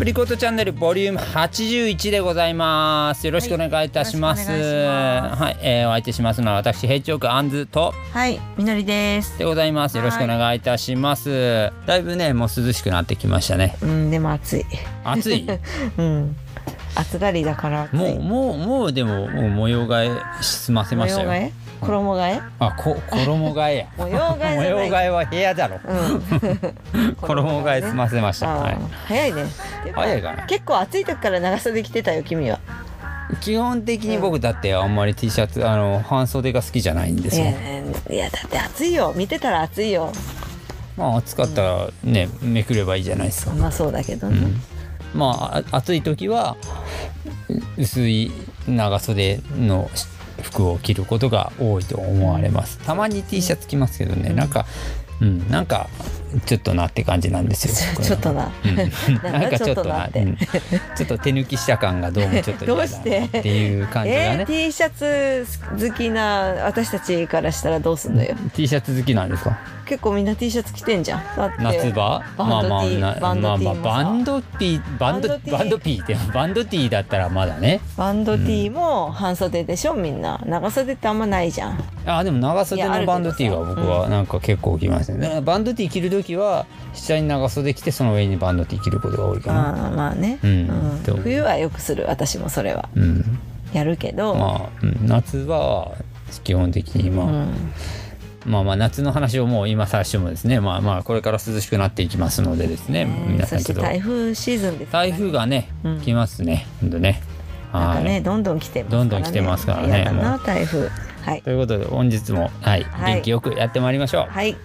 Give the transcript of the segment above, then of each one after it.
プリコットチャンネルボリューム81でございます。よろしくお願いいたします、はいいはい、えーお相手しますのは私ヘッジオークアンズとはい、みのりです。でございます。よろしくお願いいたします。だいぶねもう涼しくなってきましたね。うん、でも暑い。暑い？うん。暑がりだから。もうもうもうでももう模様替え済ませましたよ衣替え？あこ衣替えや。模様替え模様替えは部屋だろ。うん。衣替え済ませました、早いね。早いかな。結構暑い時から長袖着てたよ、君は。基本的に僕だってあんまり T シャツあの半袖が好きじゃないんですよ。いや、だって暑いよ。見てたら暑いよ。まあ暑かったらねめくればいいじゃないですか。まあそうだけどね。うん。まああ暑い時は薄い長袖の服を着ることが多いと思われます。たまに T シャツ着ますけどね、なんかうんなんかちょっとなって感じなんですよ。ちょっとな。うん。なんかかちょっとな。うん。ちょっと手抜きした感がどうもちょっと嫌だどうしてっていう感じが えー、ね、T シャツ好きな私たちからしたらどうすんのよ？T シャツ好きなんですか？結構みんな T シャツ着てんじゃん。夏場？バンド T まあまあバンド T まあまあバンド T バンドバンド T バンド P ってバンド T だったらまだね。バンド T も半袖でしょ？みんな。長袖ってあんまないじゃん。あでも長袖のバンド T は僕はなんか結構着ますね、バンド T 着る時は下に長袖着てその上にバンド T 着ることが多いかな。ああまあね、うん。でも冬はよくする私もそれは。うん。やるけど、まあ、うん。夏場は基本的にまあ、うん。まあまあ夏の話をもう今最初もですね。まあまあこれから涼しくなっていきますのでですね、皆さんちょっと。台風シーズンですから台風がね、うん。来ますね。ほんとね。なんかね、はい。どんどん来てますからね。どんどん来てますからね。台風。はい。ということで本日もはい、はい。元気よくやってまいりましょう。はい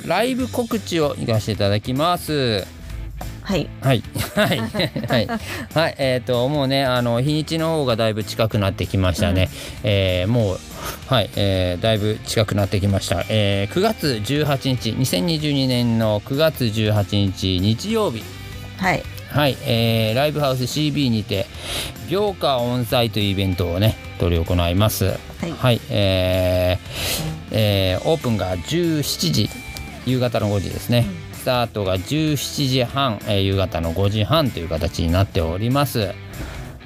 ライブ告知を行かせていただきます。はい。はい。はい。はい。はい。えっ、ともうねあの日にちの方がだいぶ近くなってきましたね、えーもうはい、えーだいぶ近くなってきました、えー9月18日2022年の9月18日日曜日。はい。はい、えーライブハウス CB にて秒歌音祭というイベントをね執り行います。はい。えーえーオープンが17時夕方の5時ですね、スタートが17時半、えー夕方の5時半という形になっております。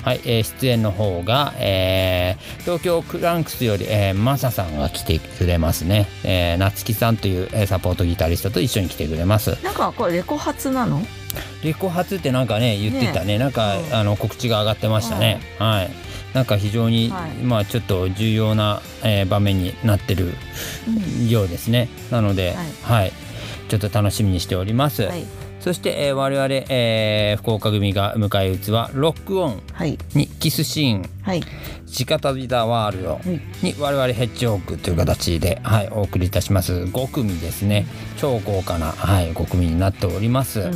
はい、えー出演の方が、えー東京クランクスより、えーマサさんが来てくれますね、えー夏木さんという、えーサポートギタリストと一緒に来てくれます。なんかこれレコ発なの？レコ発ってなんかね言ってたね。なんか、うん。あの告知が上がってましたね、はいなんか非常に、はい。まあちょっと重要な、えー場面になってるようですね。なのではい、ちょっと楽しみにしております、はい。そして、えー我々、えー福岡組が迎え撃つはロックオンはい。にキスシーン。はい直旅ザワールドはいに我々ヘッジホークという形で、はい、お送りいたします。5組ですね。超豪華な、はい、5組になっております、うん。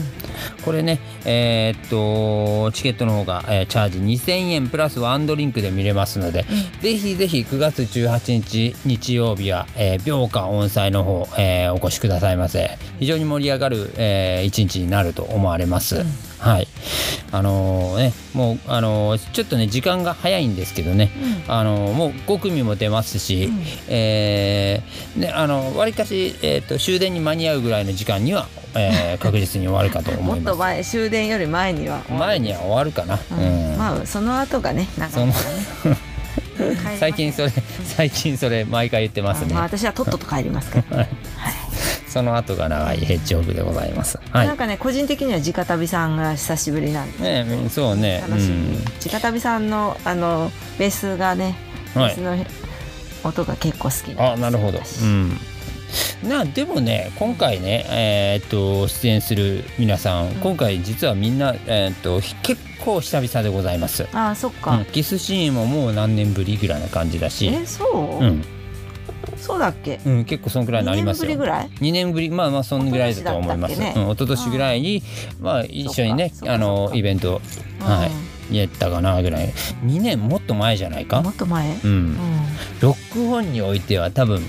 これねえーっとチケットの方が、えーチャージ2000円プラスワンドリンクで見れますので、ぜひぜひ9月18日日曜日は、えー、秒歌音祭の方、えーお越しくださいませ。非常に盛り上がる、えー一日になると思われます、はい。あのーねもうあのーちょっとね時間が早いんですけどね、あのーもう5組も出ますし、えーねあのわりかし、えー、と終電に間に合うぐらいの時間には、えー 確実に終わるかと思もいます。っと前終電より前には前には終わるかな、うん。うん。まあその後がね長そのいからね。最近それ最近それ毎回言ってますね、まあ私はとっとと帰りますから はいその後が長いヘッジホークでございます。はい。なんかね個人的には直旅さんが久しぶりなんで。ねそうね。楽しみ、直旅さんのあのベースがねベはい。ースの音が結構好きうん、なんですあなるほど。うん。なでもね今回ねえーっと出演する皆さん、今回実はみんな、えーっと結構久々でございます、ああそっうんか、キスシーンももう何年ぶりぐらいな感じだし。えそう、うん、そうだっけ？うん、結構そんくらいになりますよ。2年ぶりぐらい？2年ぶりまあまあそんぐらいだと思います。一昨年ね。うん、一昨年ぐらいにまあ一緒にねあのイベントはいやったかなぐらい。2年もっと前じゃないか？もっと前、うん。うん。ロックオンにおいては多分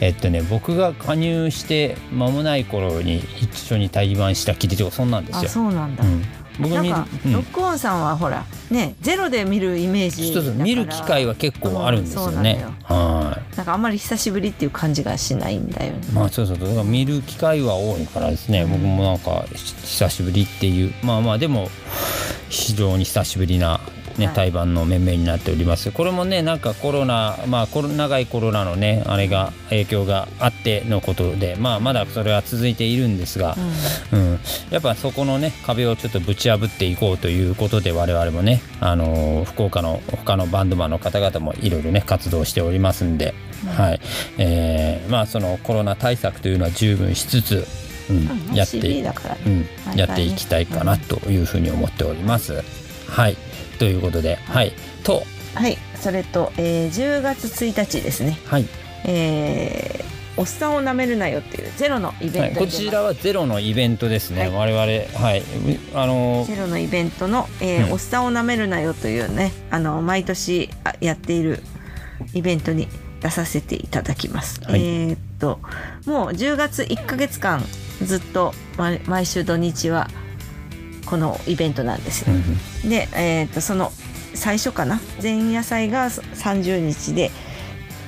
えっとね僕が加入して間もない頃に一緒に対バンしたきりとかそんなんですあよ、そうなんだ、うん、なんか、うん。ロックオンさんはほらねゼロで見るイメージそうそうだから。見る機会は結構あるんですよね。はい。なんかあんまり久しぶりっていう感じがしないんだよね。まあそうそうだから見る機会は多いからですね、僕もなんかひ久しぶりっていう。まあまあでも非常に久しぶりな、ねはい。対バンの面々になっております。これもねなんかコロナまあコロ長いコロナのねあれが影響があってのことでまあまだそれは続いているんですが、うん、やっぱそこのね壁をちょっとぶち破っていこうということで我々もね、あのー福岡の他のバンドマンの方々もいろいろね活動しておりますんで、はい。えーまあそのコロナ対策というのは十分しつつ、うんうんやって。うんやっていきたいかなというふうに思っております。はいということで、はい、と、はい、それと、えー、10月1日ですね。はい。えー、おっさんを舐めるなよっていうゼロのイベントはい、こちらはゼロのイベントですね、はい。我々はい。あのー。ゼロのイベントの、えーうん。おっさんを舐めるなよというねあの毎年あやっているイベントに出させていただきます。はい。えーっともう10月1ヶ月間ずっと毎毎週土日はこのイベントなんですよ。で、えーっとその最初かな？前夜祭が30日で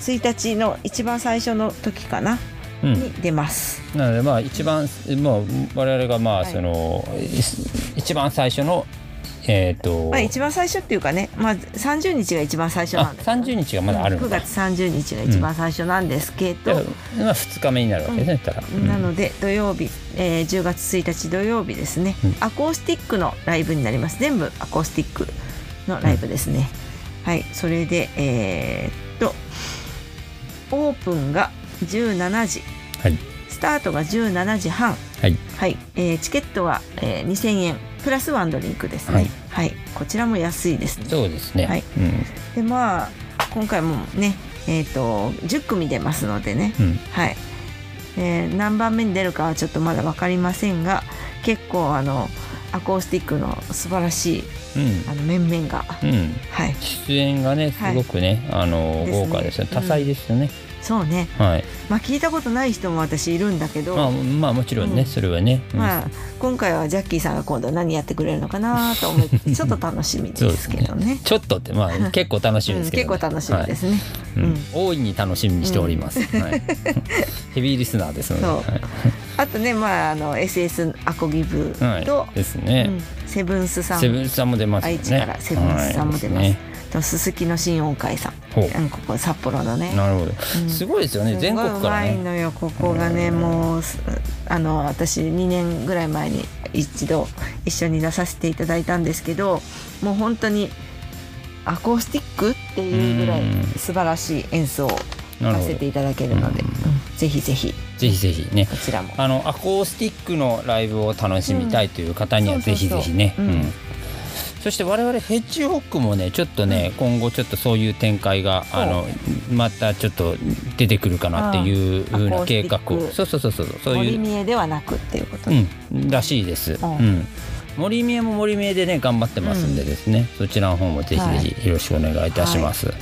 1日の一番最初の時かな？うん。に出ます。なのでまあ一番もう我々がまあはい。その、一番最初のえっ、と、まあ一番最初っていうかね、まあ30日が一番最初あなんです。30日がまだあるの9か、月30日が一番最初なんですけど、でまあ2日目になるわけですね、うん。なので土曜日、えー10月1日土曜日ですね、うん。アコースティックのライブになります。全部アコースティックのライブですね、はい。それでえーっとオープンが17時。はい。スタートが17時半。はい。はい、えーチケットは、えー2000円。プラスワンドリンクですね。はい、はい、こちらも安いですね。そうですね、はい。でまあ今回もねえーっと10組出ますのでね。うんうん。はい、えー何番目に出るかはちょっとまだ分かりませんが結構あのアコースティックの素晴らしいあの面々が、うん。うんはい。出演がねすごくね、あのですね。豪華ですよ。うん多彩ですよね、そうね。はい。まあ聞いたことない人も私いるんだけど、まあまあもちろんね、うん。それはね、うん。まあ今回はジャッキーさんが今度何やってくれるのかなと思ってちょっと楽しみですけどね。ちょっとってまあ結構楽しみですけど、うん結構楽しみですね。はい。うん。大いに楽しみにしております、はい、ヘビーリスナーですので、はいあとねまああの SS アコギブはい。と、ですね、うん。セブンスさん。セブンスさんも出ますよね。愛知からセブンスさんも出ます。はいとすすきの新音会さん、ここ札幌のね。なるほど、うん。すごいですよね。全国からすごいのよここがね。もうすあの私2年ぐらい前に一度一緒に出させていただいたんですけどもう本当にアコースティックっていうぐらいうん。素晴らしい演奏をさせていただけるので、うんうん。ぜひぜひ。ぜひぜひね。こちらも。あのアコースティックのライブを楽しみたいという方にはうんぜひぜひね、そして我々ヘッジホックもねちょっとね、今後ちょっとそういう展開があのまたちょっと出てくるかなっていうふうな計画そうそうそうそうそういう。森見えではなくっていうこと。で、うん、らしいです。うん。うん。森見えも森見えでね頑張ってますんでですね、そちらの方もぜひぜひよろしくお願いいたします。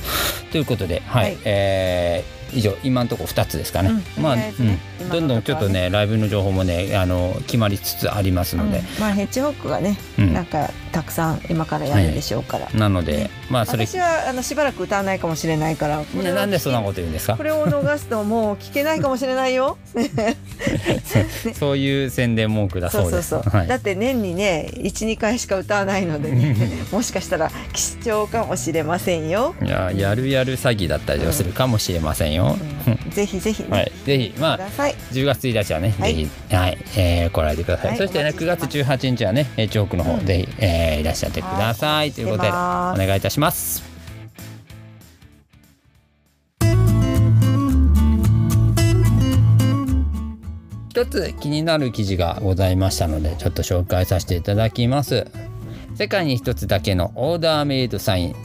ということで、はい、はい。えー以上今のところ2つですかね。うんまあ、ねうん、どんどんちょっとねライブの情報もねあの決まりつつありますので、うん。まあヘッジホックがね、うん。なんかたくさん今からやるでしょうから、なので、まあそれ私はあのしばらく歌わないかもしれないからなんでそんなこと言うんですか？こ。れを逃すともう聞けないかもしれないよ。そういう宣伝文句だそそううです。そうそう。はいだって年にね一二回しか歌わないのでね、もしかしたら貴重かもしれませんよ。いややるやる詐欺だったりはするかもしれませんよ。うんぜひぜひね、はい、ぜひまあください。10月1日はね、はいぜひ、はい、えー来られてください。はいそしてね、9お待ちしてます月18日はね、えーチョークの方、うんぜひ、えーいらっしゃってください。はいということで、お願いいたします。一つ気になる記事がございましたので、ちょっと紹介させていただきます。世界に一つだけのオーダーメイドサイン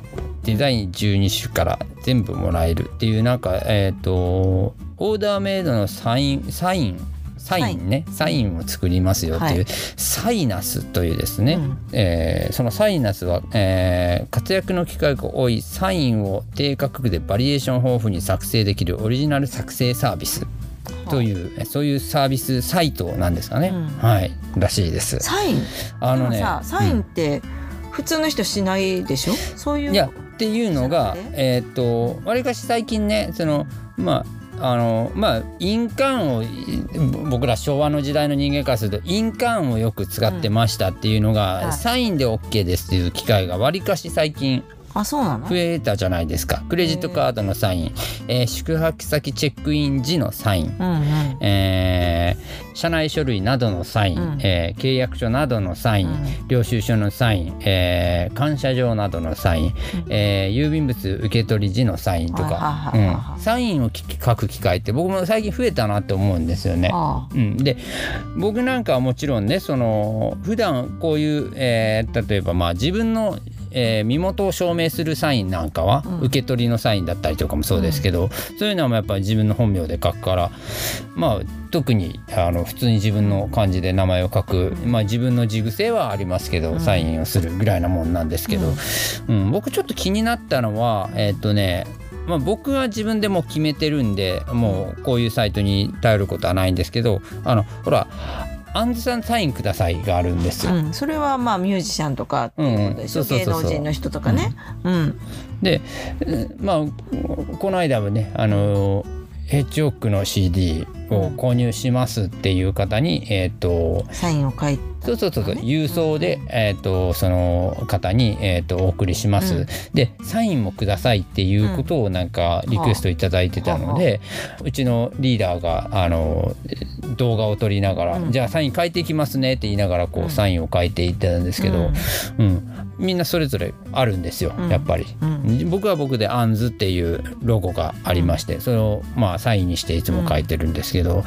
デザイン12種から全部もらえるっていうなんかえっ、とオーダーメイドのサインサインサインねサイン。を作りますよっていう、はい。サイナスというですね、うん。えーそのサイナスは、えー活躍の機会が多いサインを低価格でバリエーション豊富に作成できるオリジナル作成サービスというそういうサービスサイトなんですかね、うん。はい。らしいです。サイン？あのねサインって普通の人しないでしょ？そういういやっていうのがえーっとわりかし最近ねそのまああのまあ印鑑をぼ僕ら昭和の時代の人間からすると印鑑をよく使ってましたっていうのが、はい。サインで OK ですっていう機会がわりかし最近あそうなの？増えたじゃないですか。クレジットカードのサイン、えー宿泊先チェックイン時のサイン、うんうん。えー社内書類などのサイン、うん。えー契約書などのサイン、うん。領収書のサイン、えー感謝状などのサイン、えー郵便物受け取り時のサインとか。うん。サインを書く機会って僕も最近増えたなって思うんですよね。あ。うん、で僕なんかはもちろんねその普段こういう、えー例えばまあ自分の、えー身元を証明するサインなんかは、うん。受け取りのサインだったりとかもそうですけど、そういうのはやっぱり自分の本名で書くからまあ特にあの普通に自分の漢字で名前を書く、まあ、自分の字癖はありますけど、うん。サインをするぐらいなもんなんですけど、うん。僕ちょっと気になったのはえーっとねまあ、僕は自分でもう決めてるんでもうこういうサイトに頼ることはないんですけどあのほら「アンズさんサインください」があるんですよ。あうん。それはまあミュージシャンとかっていうことでしょ。う芸能人の人とかね。うん。でうん。まあこの間もねあのヘッジホックの CD を購入しますっていう方に、えっ、とサインを書いそうそうそうそう。ね郵送で、えー、とその方に、えー、とお送りします、うん。でサインもくださいっていうことをなんかリクエストいただいてたので、うちのリーダーがあの動画を撮りながら、うん。じゃあサイン書いていきますねって言いながらこう、うん。サインを書いていったんですけど、うん。みんなそれぞれあるんですよ、うん。やっぱり。うん。僕は僕で「アンズ」っていうロゴがありまして、それをまあサインにしていつも書いてるんですけど、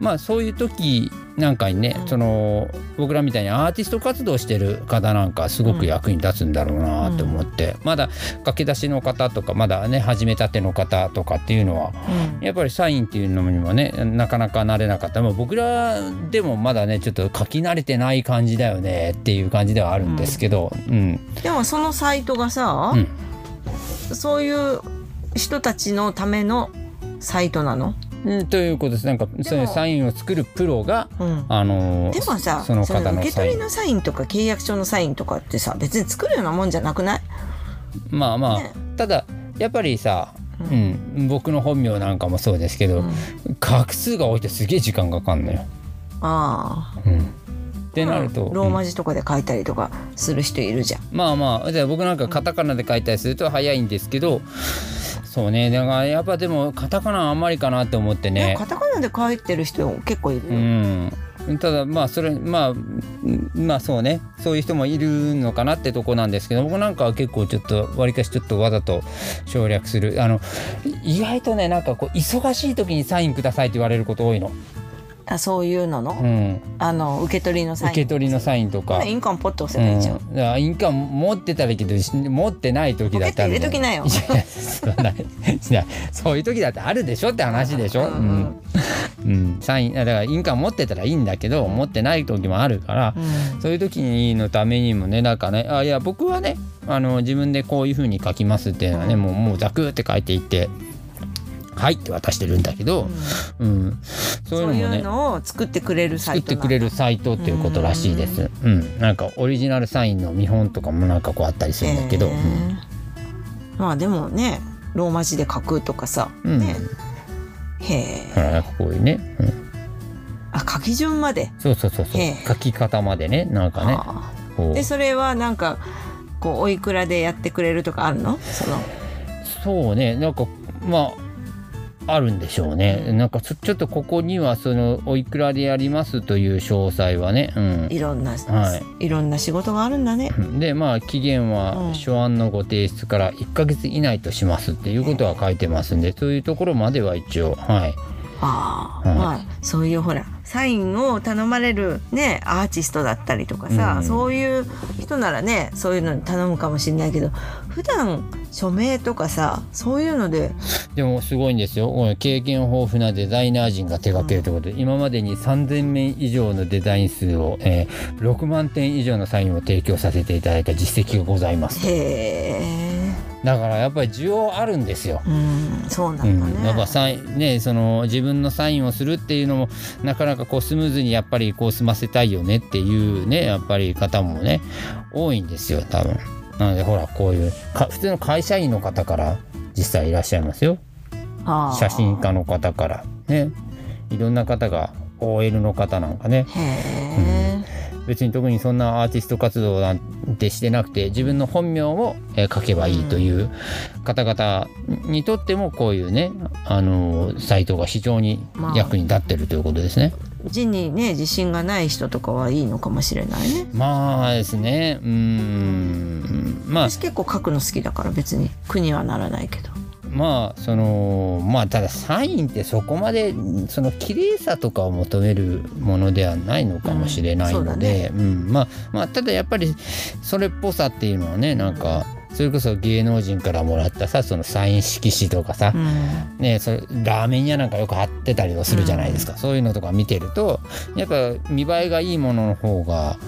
まあそういう時なんかにね、うん。その僕らみたいにアーティスト活動してる方なんかすごく役に立つんだろうなと思って、まだ駆け出しの方とかまだね始めたての方とかっていうのはうん。やっぱりサインっていうのにもねなかなか慣れなかった、まあ、僕らでもまだねちょっと書き慣れてない感じだよねっていう感じではあるんですけど、うん。でもそのサイトがさうん。そういう人たちのためのサイトなの？うん、ということです。なんかそういうサインを作るプロがうん。あのーでもさその方のサイン。受け取りのサインとか契約書のサインとかってさ別に作るようなもんじゃなくない？まあまあ、ね。ただやっぱりさ、ううん僕の本名なんかもそうですけど、うん。画数が多いとすげえ時間かかんのよ。ああ。うん、ってなると、ローマうん字とかで書いたりとかする人いるじゃん。まあまあじゃあ僕なんかカタカナで書いたりすると早いんですけどそうね。だからやっぱでもカタカナあんまりかなって思ってでねも。カタカナで書いてる人結構いるうよ、ん。ただまあそれまあうんまあそうね。そういう人もいるのかなってとこなんですけど僕なんかは結構ちょっとわりかしちょっとわざと省略する。あの意外とねなんかこう忙しい時にサインくださいって言われること多いの、あそういうのの、うん、あの受け取りのサイン受け取りのサインとか。印鑑ポッと押うん、せばいいじゃん、だから印鑑持ってたらいいけど持ってない時だったら入れときなよ。いやそんないやそういう時だってあるでしょって話でしょ、ううん。んうん、サインだから印鑑持ってたらいいんだけど持ってない時もあるから、うん。そういう時のためにもねなんかねあいや僕はねあの自分でこういう風に書きますっていうのはね、もうもうザクって書いていって「はい」って渡してるんだけど、うん。そういうそういうのもねのを作ってくれるサ作ってイトくれるサイトっていうことらしいです。うん、なんかオリジナルサインの見本とかもなんかこうあったりするんだけど、へー。まあでもねローマ字で書くとかさ、うん。ね。へえなんかこういうね、うん、あ書き順まで。そうそうそうそう。書き方までねなんかね。でそれはなんかこうおいくらでやってくれるとかあるの？その。そうね。なんかまああるんでしょうね。なんかちょっとここにはそのおいくらでやりますという詳細はね、うん。いろんな、、はい。ろんな仕事があるんだね。でまあ期限うん。は書案のご提出から1ヶ月以内としますっていうことは書いてますんでそういうところまでは一応。はい。ああ、はい。まあそういうほらサインを頼まれるねアーティストだったりとかさ、うん。そういう人ならねそういうのに頼むかもしれないけど普段署名とかさそういうので。でもすごいんですよ。経験豊富なデザイナー陣が手掛けるということで、今までに3,000名以上のデザイン数を、えー6万点以上のサインを提供させていただいた実績がございます。へえだからやっぱり需要あるんですよ。うんそうなうん。だね、ん、やっぱサインねその自分のサインをするっていうのもなかなかこうスムーズにやっぱりこう済ませたいよねっていうねやっぱり方もね多いんですよ多分。なのでほらこういうか普通の会社員の方から実際いらっしゃいますよ。写真家の方からね。いろんな方が OL の方なんかね。へえ、別に特にそんなアーティスト活動なんてしてなくて自分の本名をえー書けばいいという方々にとってもこういうねあのーサイトが非常に役に立ってるということですね。字にね自信がない人とかはいいのかもしれないね。まあですね。うーん。まあ。私結構書くの好きだから別に苦にはならないけどまあそのまあただサインってそこまでその綺麗さとかを求めるものではないのかもしれないので、うんまあまあただやっぱりそれっぽさっていうのはねなんかそれこそ芸能人からもらったさそのサイン色紙とかさ、うん。ね、それラーメン屋なんかよく貼ってたりはするじゃないですか、そういうのとか見てるとやっぱ見栄えがいいものの方が、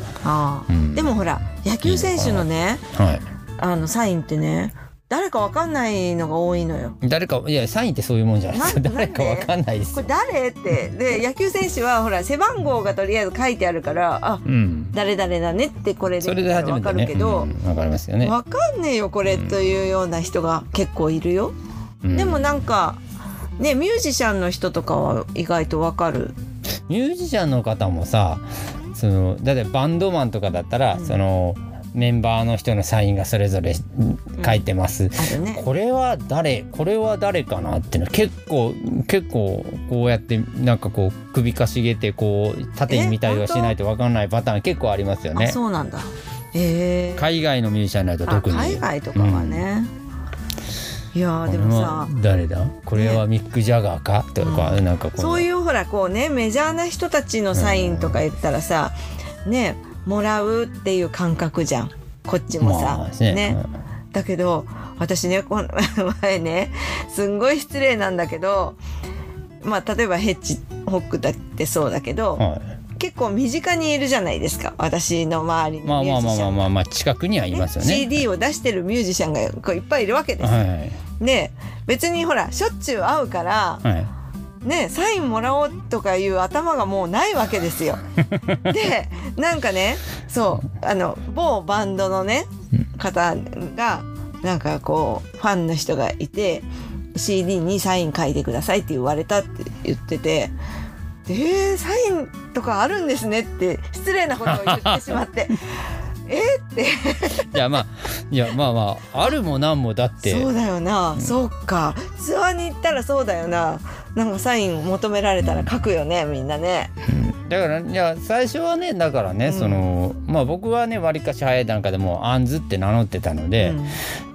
うん。でもほら野球選手のねはい、あのサインってね誰かわかんないのが多いのよ。誰かいやサインってそういうもんじゃないですかな誰かわかんないですこれ誰って？で野球選手はほら背番号がとりあえず書いてあるからあうん。誰々だねってこれでわかるけど、うんわかりますよね、わかんねえよこれというような人が結構いるよ。うん。でもなんかねミュージシャンの人とかは意外とわかる。ミュージシャンの方もさそのだってバンドマンとかだったら、うん。そのメンバーの人のサインがそれぞれ書いてます、あるね。これは誰これは誰かなっていうの結構結構こうやってなんかこう首かしげてこう縦に見たりはしないと分かんないパターン結構ありますよあねそうなんだ。へえ。海外のミュージシャンになるとあ特に海外とかはね。いやーでもさは。誰だ？これはミック・ジャガーか、とか、うなんかこそういうほらこうねメジャーな人たちのサインとか言ったらさ、ねもらうっていう感覚じゃん。こっちもさ、まあね。ね。だけど私ねこの前ねすんごい失礼なんだけどまあ例えばヘッジホックだってそうだけど、うんはい。結構身近にいるじゃないですか。私の周りにまあまあまあまあまあまあ近くにはいますよね。CD を出してるミュージシャンがこういっぱいいるわけです。はいはいで別にほらしょっちゅう会うからはいねサインもらおうとかいう頭がもうないわけですよ。でなんかねそうあの某バンドのね方がなんかこうファンの人がいて CD にサイン書いてくださいって言われたって言ってて。でえー、サインとかあるんですねって失礼なことを言ってしまって。えーって。いやまあいやまあまああるもなんもだって。そうだよな、そうか。ツアーに行ったらそうだよななんかサイン求められたら書くよねみんなね。だからいや最初はねだからね、うん。そのまあ僕はねわりかし早い段階でもうアンズって名乗ってたので、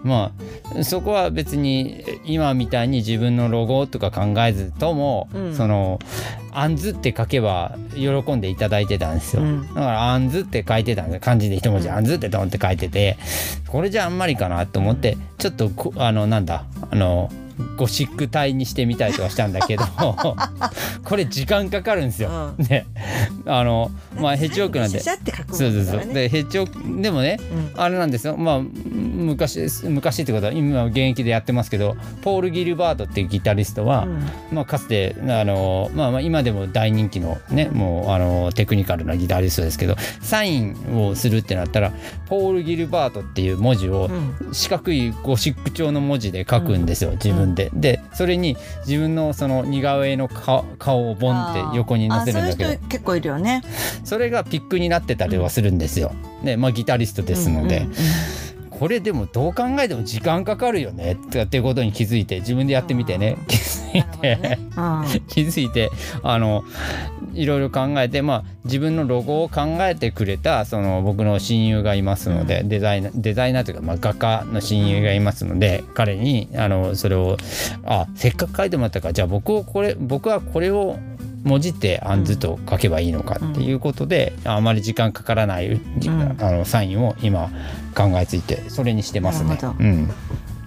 まあそこは別に今みたいに自分のロゴとか考えずとも、うん。そのアンズって書けば喜んでいただいてたんですよ、うん。だからアンズって書いてたんで漢字で一文字、うん。アンズってドンって書いててこれじゃあんまりかなと思ってちょっとこあのなんだあのゴシック体にしてみたりとかしたんだけど これ時間かかるんですよ。うん。ね。あのまあヘッジホックなんで。シャシャって書くもんそうそうそう。でヘッジホックでもねうん。あれなんですよ。まあ昔昔ってことは今現役でやってますけどポール・ギルバートっていうギタリストは、まあ、かつてあの、まあ、まあ今でも大人気のねもうあのテクニカルなギタリストですけどサインをするってなったらポール・ギルバートっていう文字をうん。四角いゴシック調の文字で書くんですよ、自分で。でそれに自分のその似顔絵の顔顔をボンって横に載せるんだけどあーあそういう人結構いるよね それがピックになってたりはするんですよ。でまあギタリストですので。うんうんうんこれでもどう考えても時間かかるよね。っていうことに気づいて自分でやってみてね。気づいて、気づいてあのいろいろ考えてまあ自分のロゴを考えてくれたその僕の親友がいますので、デザイナーデザイナーというか、まあ、画家の親友がいますので、彼にあのそれをあせっかく書いてもらったからじゃあ僕をこれ僕はこれを文字ってアンズと書けばいいのかっていうことで、あまり時間かからない、じん。あのサインを今考えついてそれにしてますね。なるほ。ど。うん、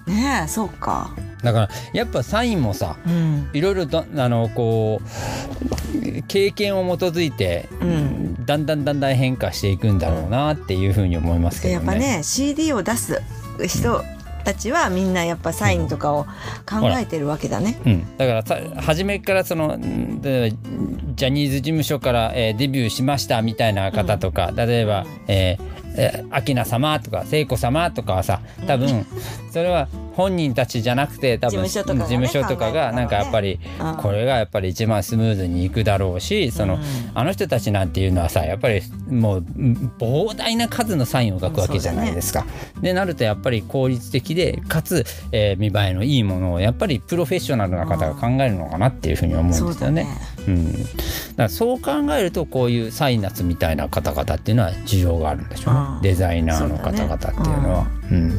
ねえそうか。だからやっぱサインもさうん。いろいろとあのこう経験を基づいて、うん。だんだんだんだん変化していくんだろうなっていうふうに思いますけどね。でやっぱね CD を出す人たちはみんなやっぱサインとかを考えてるわけだね。うん、だからさ初めからそのジャニーズ事務所から、えーデビューしましたみたいな方とか、例えば、えーえー、明菜様とか聖子様とかはさ多分それは本人たちじゃなくて多分事務所とかがなんかやっぱりうん。これがやっぱり一番スムーズにいくだろうしその、うん。あの人たちなんていうのはさやっぱりもううん膨大な数のサインを書くわけじゃないですか。でなるとやっぱり効率的でかつ、えー見栄えのいいものをやっぱりプロフェッショナルな方が考えるのかなっていうふうに思うんですよね。ね。うん、だからそう考えるとこういうサイナスみたいな方々っていうのは需要があるんでしょうデザイナーの方々っていうのは。うん。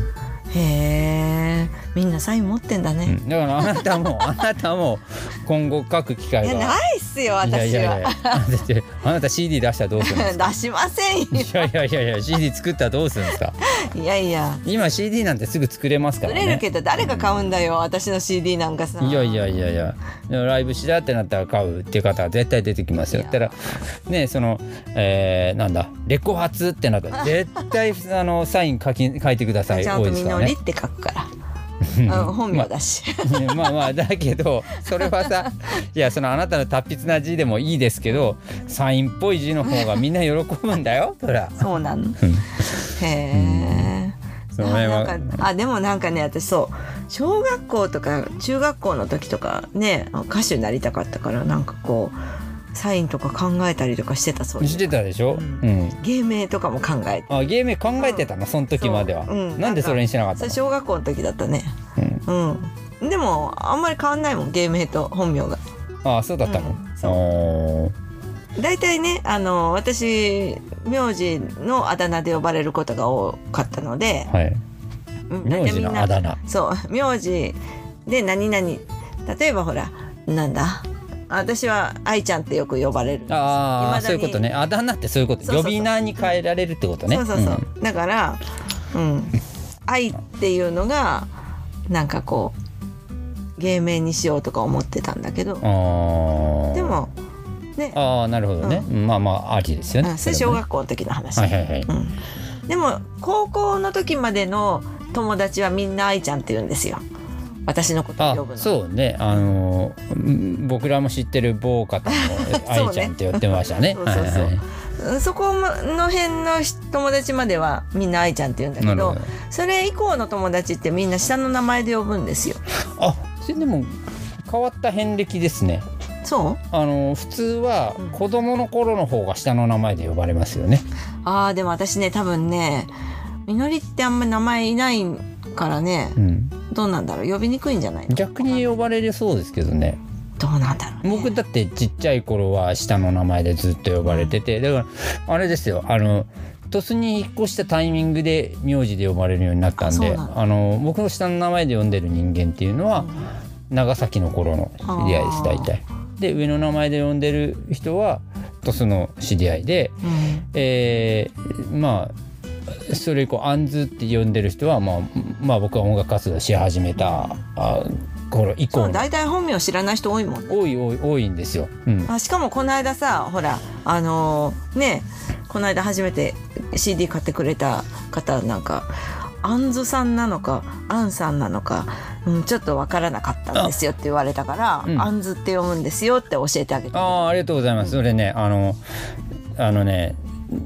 へえ、みんなサイン持ってんだね。うん。だからあなたもあなたも今後書く機会がいやないっすよいや私いやいやは。だってあなた CD 出したらどうするんですか？出しませんよ。いやいやいやいや CD 作ったらどうするんですか？いやいや。今 CD なんてすぐ作れますからね売れるけど誰が買うんだよ私の CD なんかさ。いやいやいやいやライブしだってなったら買うっていう方は絶対出てきますよ。ったらねその、えーなんだ？レコ発ってなったら絶対あのサイン書き書いてください ちゃんとみ多いですからね。のりって書くから。あ本名だし。ねまあまあだけどそれはさいやそのあなたの達筆な字でもいいですけどサインっぽい字の方がみんな喜ぶんだよそりゃ。そうなの。うんへえ。その辺はあなんかあでもなんかね私そう小学校とか中学校の時とかね歌手になりたかったからなんかこうサインとか考えたりとかしてたそうしてたでしょ、ううん。ん芸名とかも考えてあゲーム考えてたの？その時までは、そう。うんなんでそれにしなかったの？小学校の時だったね。うん。うん。でもあんまり変わんないもん芸名と本名が。あそうだったの、うん。そう。大体ねあの私名字のあだ名で呼ばれることが多かったので。はい。うん。名字のあだ名。そう。名字で何々。例えばほらなんだ？私は愛ちゃんってよく呼ばれるんですああそういうことね。あだ名ってそういうこと。呼び名に変えられるってことね。そうそうそう、だからうん。愛っていうのがなんかこう芸名にしようとか思ってたんだけど。でもね。ああなるほどね、まあまあありですよね。うんそれ小学校の時の話、はいはいはい、うん、でも高校の時までの友達はみんな愛ちゃんって言うんですよ私のことをあ呼ぶの。そうね。あのー僕らも知ってる某方も 愛ちゃんって呼ってましたね。そこの辺の友達まではみんな愛ちゃんって言うんだけどそれ以降の友達ってみんな下の名前で呼ぶんですよ。あそれでも変わった遍歴ですね。そう？あの普通はうん。子供の頃の方が下の名前で呼ばれますよね。あーでも私ね多分ねみのりってあんまり名前いないからねうん、どうなんだろう？呼びにくいんじゃないの？逆に呼ばれるそうですけどね。どうなんだろう、ね、僕だってちっちゃい頃は下の名前でずっと呼ばれてて、だからあれですよ。あの鳥栖に引っ越したタイミングで名字で呼ばれるようになったんであの僕の下の名前で呼んでる人間っていうのは長崎の頃の知り合いです大体。で上の名前で呼んでる人は鳥栖の知り合いで、うん。えーまあそれ以降アンズって呼んでる人は、まあ、まあ僕は音楽活動し始めたあ頃以降。大体本名知らない人多いもんね。多い多い多いんですよ。うん、あしかもこの間さほらあのーねこの間初めて CD 買ってくれた方なんかアンズさんなのかアンさんなのか、うん、ちょっとわからなかったんですよって言われたから、うん。アンズって読むんですよって教えてあげて。ああありがとうございます。それねあのあのね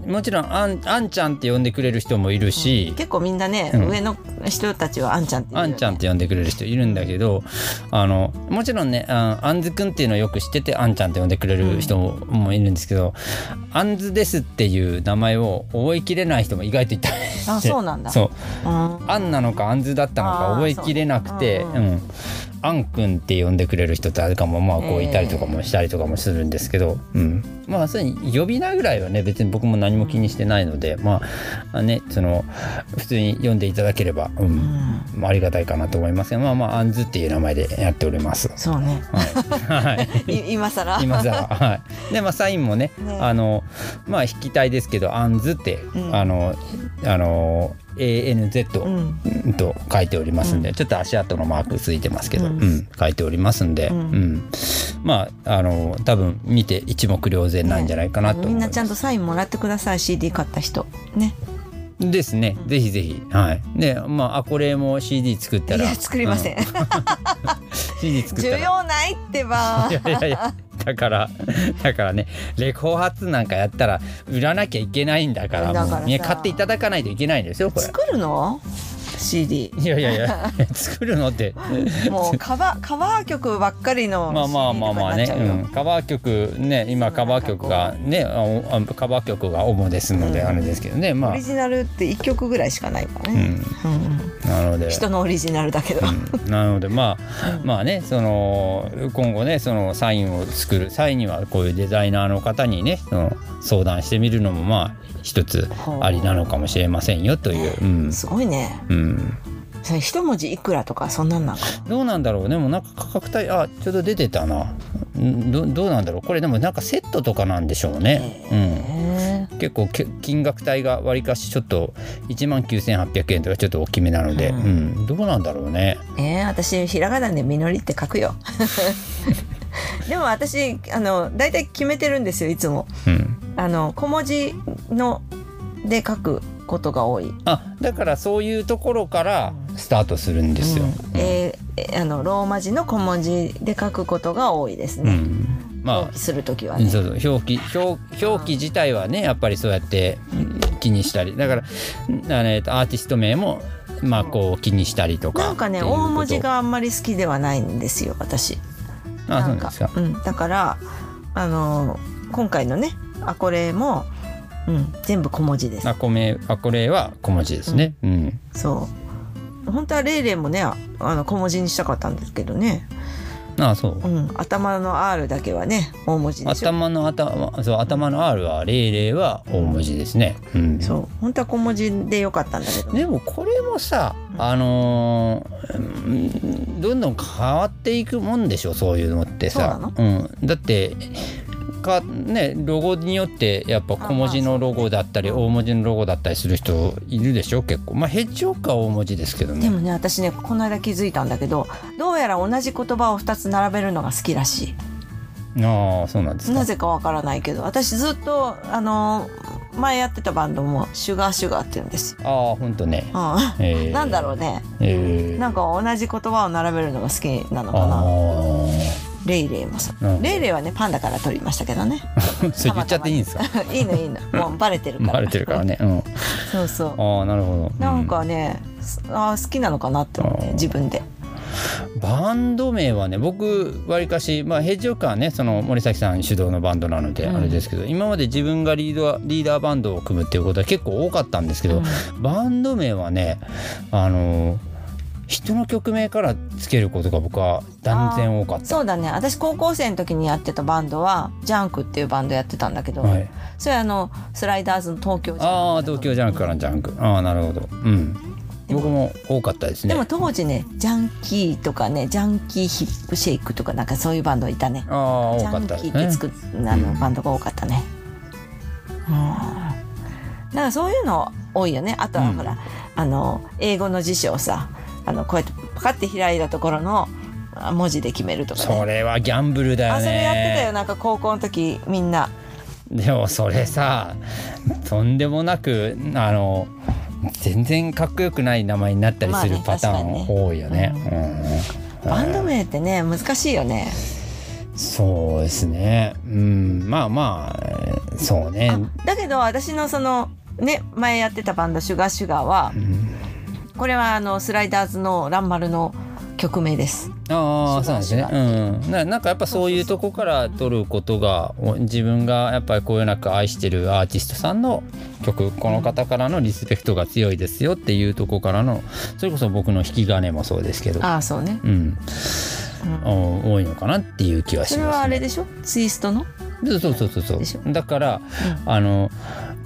もちろんあんあんちゃんって呼んでくれる人もいるし、結構みんなね、うん。上の人たちはあんちゃんってね。あんちゃんって呼んでくれる人いるんだけどあのもちろんねああんずくんっていうのをよく知っててあんちゃんって呼んでくれる人もいるんですけど、あんずですっていう名前を覚えきれない人も意外といたあそうなんだ。そう。うん。あんなのかあんずだったのか覚えきれなくてそうううんんあんくんって呼んでくれる人とかもまあこういたりとかもしたりとかもするんですけど、うん、まあそうに呼び名ぐらいはね別に僕も何も気にしてないので、まあねその普通に読んでいただければ、うん。あありがたいかなと思いますがまあまああんずっていう名前でやっております。そうね。はい、はい。い 今更。今さらはい。でまあサインもねね。あのまあ筆記体ですけど「あんず」って、うん。あのあの ANZ、うんうん。と書いておりますんで、ちょっと足跡のマークついてますけど、ううんん書いておりますんで、ううん。んまああの多分見て一目瞭然なんじゃないかなと思います。みんなちゃんとサインもらってください CD 買った人。ねですね、うん。ぜひぜひ。はい。でまああこれも CD 作ったら。いや作りません、う CD 作ったら。需要ないってば。いやいやいやだからだからね。レコ発なんかやったら売らなきゃいけないんだからもう。いや買っていただかないといけないんですよこれ。作るの？CD いやいやいや作るのって。もうカバーカバー曲ばっかりのまあまあまあまあね、うん、カバー曲ね今カバー曲がねカバー曲が主ですのでうん。あれですけどね、まあ。オリジナルって一曲ぐらいしかないからね、うん。うんなので人のオリジナルだけど、うん。なのでまあうん。まあねその今後ねそのサインを作る際にはこういうデザイナーの方にねその相談してみるのもまあ一つありなのかもしれませんよという、うん。すごいね。うん、それ一文字いくらとかそん。なん。なん。かどうなん。だろうでもなん。か価格帯あちょっと出てたなどどうなん。だろうこれでもなん。かセットとかなん。でしょうね。うん。結構金額帯がわりかしちょっと1万9800円とかちょっと大きめなので、ううん。どうなん。だろうね。ええー、私ひらがなで「みのり」って書くよでも私あの大体決めてるん。ですよいつもうん、あの小文字ので書くことが多い。あだからそういうところからスタートするんですよ。うん。えーえあのローマ字の小文字で書くことが多いですね、うん。ま表記する時はあ、ね。そうそう。表記表表記自体はねやっぱりそうやって気にしたり。だからあのえっとアーティスト名もまあこう気にしたりとかなんかね大文字があんまり好きではないんですよ私。あそうなんか。うん、だからあの今回のねあこれも、うん、全部小文字です。あこめあこれは小文字ですね。うん。そう。本当はレイレイもねああの小文字にしたかったんですけどね、あそう。う。ん、頭の R だけはね大文字でしょ。頭の頭そう頭の R は00は大文字ですね。うん。そう。本当は小文字でよかったんだけど。ねでもこれもさあのーうんどんどん変わっていくもんでしょそういうのってさ。うん、だってかねロゴによってやっぱ小文字のロゴだったり大文字のロゴだったりする人いるでしょ？結構。まあヘッジホックは大文字ですけどねでもね私ねこの間気づいたんだけどどうやら同じ言葉を2つ並べるのが好きらしああそうなんですなぜかわからないけど私ずっとあの前やってたバンドもシュガーシュガーって言うんですよ、ああほんとね。うん。えー。なんだろうね。えー。なんか同じ言葉を並べるのが好きなのかあな。あレイレイもさうん。レイレイはねパンダから取りましたけどね。それ言っちゃっていいんですか？いいのいいの。もうバレてるから。バレてるからね。うん。そうそう。ああなるほど。なんかね、あー好きなのかなって思って自分で。バンド名はね僕わりかし、まあ、ヘッジホックはねその森崎さん主導のバンドなのでうん。あれですけど、今まで自分がリーダーリーダーバンドを組むっていうことは結構多かったんですけど、バンド名はねあの人の曲名からつけることが僕は断然多かった。そうだね。私高校生の時にやってたバンドはジャンクっていうバンドやってたんだけど、はい、それあのスライダーズの東京ジャンクああ東京ジャンクからジャンク。ああなるほど。うん。僕も多かったですね。でも当時ねジャンキーとかねジャンキーヒップシェイクとかなんかそういうバンドいたね。ああジャン多かったですね。キーって作っあのバンドが多かったね。うん。だからそういうの多いよね。あとはうん。ほら、あの英語の辞書をさあのこうやってパカって開いたところのあ文字で決めるとかね。それはギャンブルだよね。あそれやってたよ。なんか高校の時みんな。でもそれさとんでもなくあの全然かっこよくない名前になったりするパターン多いよね。うん。バンド名ってね難しいよね。そうですね。うん。まあまあえーそうね。だけど私のそのね前やってたバンドシュガーシュガーはうんこれはあのスライダーズのランマルの曲名です。ああそうなんですね。シうんななんかやっぱそういうとこから取ることがお自分がやっぱりこういうなく愛してるアーティストさんの曲この方からのリスペクトが強いですよっていうとこからのそれこそ僕の引き金もそうですけど。ああそうね、うん、うん。お多いのかなっていう気はします、ね。それはあれでしょ？ツイストの？そうそうそうそう。だからあの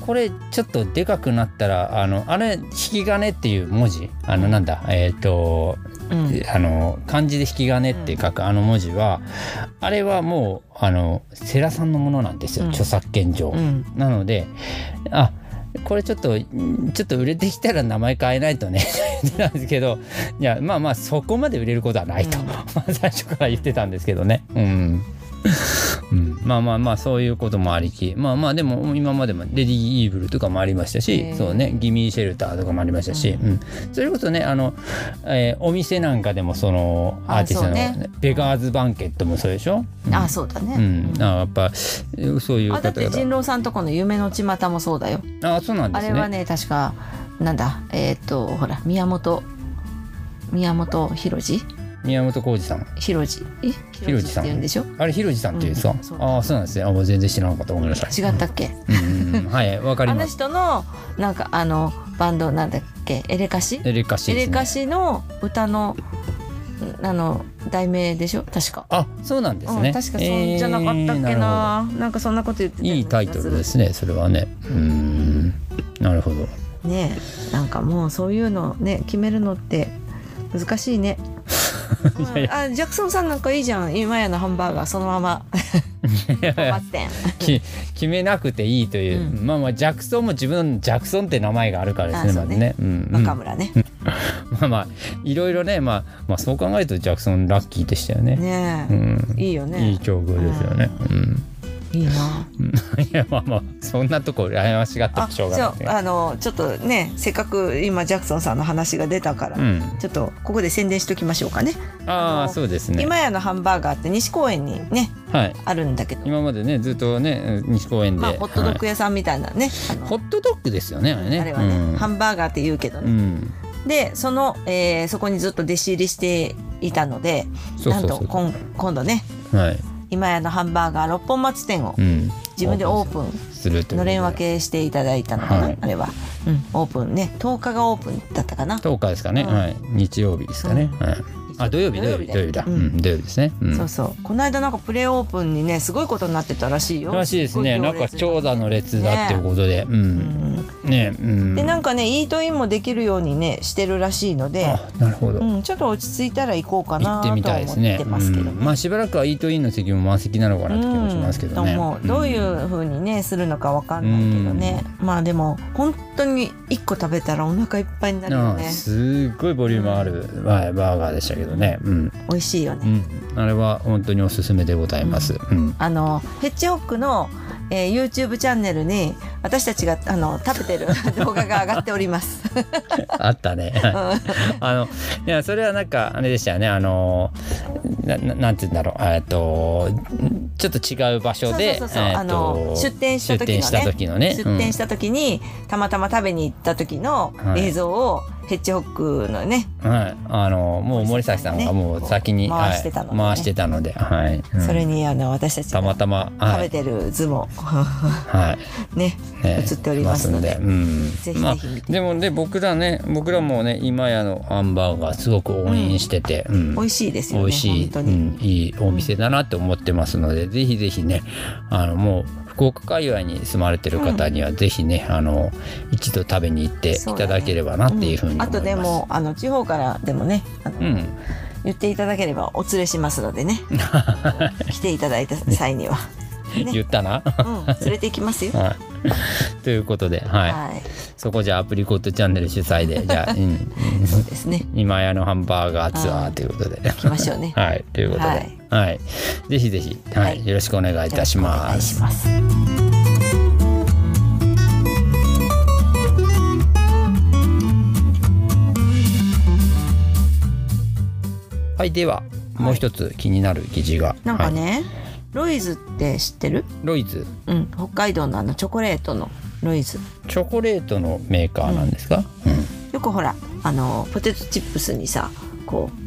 これちょっとでかくなったらあのあれ引き金っていう文字？あのなんだ？えっ、とうん。あの漢字で引き金って書くあの文字はあれはもうあの世良さんのものなんですよ、うん。著作権上。うん。なのであこれちょっとんちょっと売れてきたら名前変えないとねなんですけどいやまあまあそこまで売れることはないと、うん。まあ最初から言ってたんですけどね。うんうん。まあまあまあそういうこともありき。まあまあでも今までもレディー・イーブルとかもありましたしそうね。ギミー・シェルターとかもありましたし、うん。それこそねあの、えーお店なんかでもそのあアーティストの、ね。ベガーズ・バンケットもそうでしょ、うん。あそうだね、うん、あやっぱそういうあだって人狼さんとこの夢の巷もそうだよ。あそうなんですね。あれはね確かなんだえーっとほら宮本宮本浩次宮本浩二さん。浩次え？浩次さん。って言うんでしょ？あれひろじさんっていうん。ですか、う。んああそうなんですね。あもう全然知らなかった。ごめんなさい。違ったっけ、うんうんうん。はいわかりあのます人のなんかあのバンドなんだっけ？エレカシ？エレカシね。レカシの歌のあの題名でしょ？確か。あそうなんですね、うん、確かそうじゃなかったっけえーな,、なんかそんなこと言っていいタイトルですねそれはね。うん。なるほど。ねえなんかもうそういうのね決めるのって難しいね。あジャクソンさんなんかいいじゃん。今やのハンバーガーそのまま。決めなくていいという、うまあまあジャクソンも自分のジャクソンって名前があるからですねまずね、うん。うん中村ね。まあまあいろいろね、まあ、まあそう考えるとジャクソンラッキーでしたよね。ねえ、うん。いいよね。いい境遇ですよね、うんいいな。いやまあまあそんなとこ羨ましがってあもしょうがないあのちょっとねせっかく今ジャクソンさんの話が出たから、うん。ちょっとここで宣伝しときましょうかね。ああそうですね。今やのハンバーガーって西公園にねはい。あるんだけど、今までねずっとね西公園で、まあホットドッグ屋さんみたいなね、はい。ホットドッグですよねあれね。あれはね、うん。ハンバーガーって言うけどね。うん。でその、えーそこにずっと弟子入りしていたのでなんと今今度ねはい、今やのハンバーガー六本松店をうん、自分でオープンするという。のれん分けしていただいたのかな、はい。あれは、うん、オープンね。10日がオープンだったかな、10日ですかね、うん。はい。日曜日ですかね、う。んはいあ土曜日土曜日土曜日だ、うん。土曜日ですね、うん。そうそう。この間なんかプレオープンにねすごいことになってたらしいよ。らしいですね。なんか長蛇の列だっていうとことで、うん。うん。ね。うん。でなんかねイートインもできるようにねしてるらしいので、あなるほど、うん、ちょっと落ち着いたら行こうか行ってみなとは思ったいですね。てますけどね。うん。まあしばらくはイートインの席も満席なのかなって気もしますけどね、うどういう風にねするのかわかんないけどね、まあでも本当に一個食べたらお腹いっぱいになるよあねすっごいボリュームあるはいバーガーでしたけどね、うん美味しいよね、うん、あれは本当におすすめでございます。うん、あのヘッジホックの、えー YouTube チャンネルに私たちがあの食べてる 動画が上がっております。あったね。あのいやそれはなんかあれでしたよね。あのなななんて言うんだろう。えっとちょっと違う場所で出店した時のね出店した時のね。出店した時に、たまたま食べに行った時のはい映像をヘッジホックのね、うんはい。あのもう森崎さんがもう先に、回してたのでね。はい、回してたので、はい。うん。それにあの私たちたまがたまはい。食べてる図も、はい。ねね映っておりますので。うん、ぜひぜひでもね僕らね僕らもね今やのハンバーガーすごく応援してて、うん。美味しいですよね美味しい、うん、いいお店だなって思ってますので、ぜひぜひねあのもう福岡界隈に住まれてる方にはぜひね、あの一度食べに行っていただければなっていうふうに思います。あとでもあの地方からでもねあの、うん。言っていただければお連れしますのでね。来ていただいた際には、ね言ったな。うん、連れて行きますよ。はい、ということで、はいはい、そこじゃあアプリコットチャンネル主催でじゃあ、うんうんそうですね。今やのハンバーガーツアーということで。行きましょうね。はい、ということで、ははいい、ぜひぜひ、はい、はいよろしくお願いいたしおます。願いします。はい、では、もう一つ気になる記事が、はい、なんかね、ロイズって知ってる？ロイズ、うん、北海道のあのチョコレートのロイズ。チョコレートのメーカーなんですか？うん、よくほらあのポテトチップスにさ、こう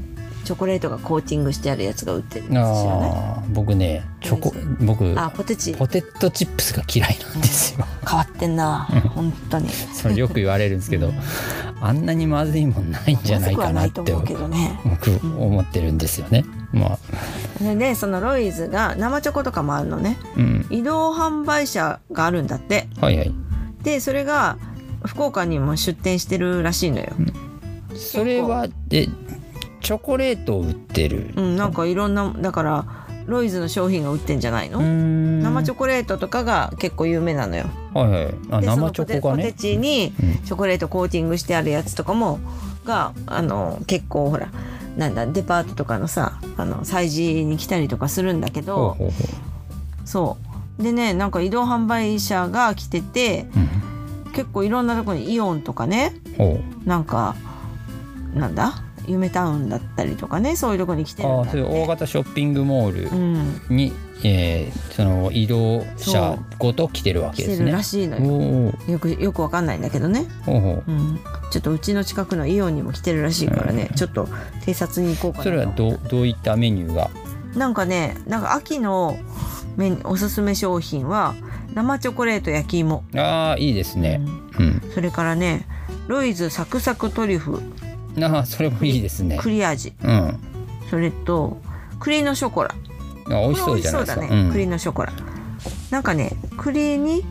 チョコレートがコーティングしてあるやつが売ってるんですよね。僕ね、チョコ、僕あ、ポテチ。ポテトチップスが嫌いなんですよ。変わってんな、本当に。それよく言われるんですけど、あんなにまずいもんないんじゃないかなって思うけどね。僕思ってるんですよね。まあ、ででそのロイズが生チョコとかもあるのね。うん、移動販売車があるんだって。はいはい。でそれが福岡にも出店してるらしいのよ、それはでチョコレートを売ってる。うん、なんかいろんなだからロイズの商品が売ってんじゃないの、生生チョコレートとかが結構有名なのよ。はいはい。あ生チョコがポテポテね。チにうん。チョコレートコーティングしてあるやつとかもがあの結構ほらなんだデパートとかのさあの催事に来たりとかするんだけほうどほうほそう。でねなんか移動販売車が来ててうん。結構いろんなとこにイオンとかねほなんかなんだ？夢タウンだったりとかねそういうとこに来てうああるんだって。そういう大型ショッピングモールうん。に、えーその移動車ごと来てるわけですね。来てるら。しいのおよ。およくよくわかんないんだけどね、ほうほううん、ちょっとうちの近くのイオンにも来てるらしいからね、ちょっと偵察に行こうかなと。それはどうどういったメニューが？なんかねなんか秋のメニおすすめ商品は生チョコレート焼き芋、ああいいですね。うん。うん。それからねロイズサクサクトリュフああそれもいいですね。栗味うん。あそれと栗のショコラ美味しそうじゃないですか。ね、うん栗のショコラなんかね栗に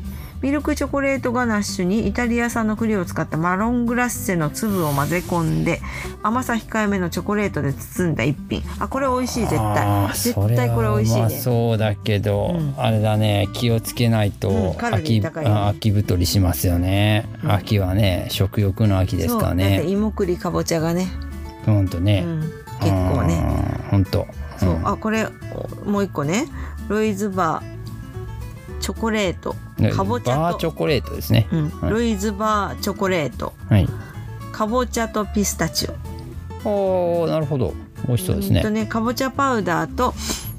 ミルクチョコレートガナッシュにイタリア産の栗を使ったマロングラッセの粒を混ぜ込んで甘さ控えめのチョコレートで包んだ一品。あこれ美味しい絶あ対ー絶対これ美味しいね。そうだけど、うん。あれだね気をつけないと、うん秋秋太りしますよね、うん。秋はね食欲の秋ですからね芋栗かぼちゃがね、ほんとね、うん、結構ね。ほんと。そう、ん。あこれもう一個ね。ロイズバーチョコレート。ねかぼちゃと。バーチョコレートですね、うん。はい。ロイズバーチョコレート。はい。かぼちゃとピスタチオ。おーなるほど。美味しそうですね。んとねかぼちゃパウダーと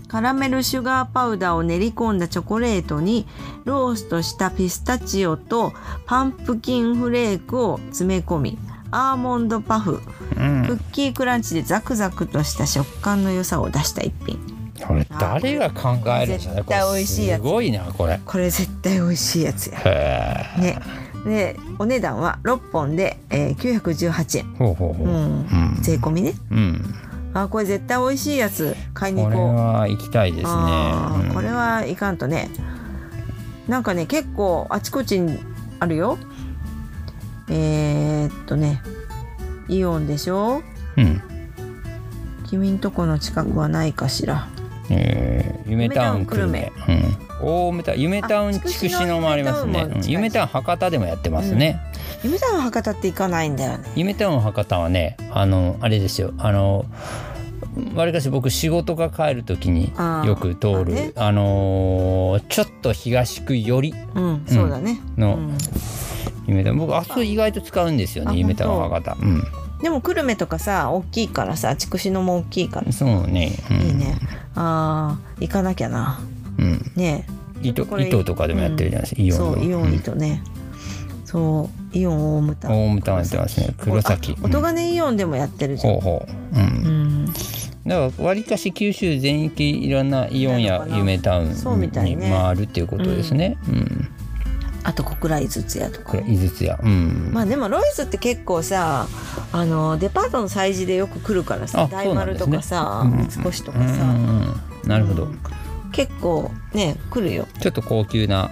カラメルシュガーパウダーを練り込んだチョコレートにローストしたピスタチオとパンプキンフレークを詰め込みアーモンドパフ。うん。クッキークランチでザクザクとした食感の良さを出した一品これ誰が考えるんですかね絶対美味しいやつ。これすごいなこれ。これ絶対美味しいやつ。やへえね。でお値段は6本で、えー、918円、ほうほうほう、ううん。ん、税込みね。うん。あこれ絶対美味しいやつ。買いにこれ行こうは行きたいですね。うん。これはいかんとね。なんかね結構あちこちにあるよ。えー、っとね。イオンでしょ。うん。君んとこの近くはないかしらえー、夢タウン久留米、うん、大牟田夢タウン筑紫野もありますね。夢タウン博多でもやってますね、夢タウン博多って行かないんだよね。夢タウン博多はねあのあれですよ。あのわりかし僕仕事が帰る時によく通まああのーちょっと東区寄り。うんそうだね、のうん。夢タウン。僕あそこ意外と使うんですよあね夢タウン本博多。うん。でも久留米とかさ大きいからさ筑紫野も大きいから。そうね、うん、いいねあー行かなきゃな。うん。ね。糸糸とかでもやってるじゃないですか、イオンのそうイオンうん。糸ね、そうイオン大牟田。大牟田もやってますね。黒崎。あ音金イオンでもやってるじゃん、ほうほう、うん。うん、だからわりかし九州全域いろんなイオンや夢タウンそうみたいにね。回るっていうことですね。うん。あと小倉井筒屋とか。これ井筒屋。うん。まあでもロイズって結構さあのデパートの催事でよく来るからさあ大丸とかさ、そうなんで三越とかさ、んうんなるほど、うん結構ね来るよ。ちょっと高級な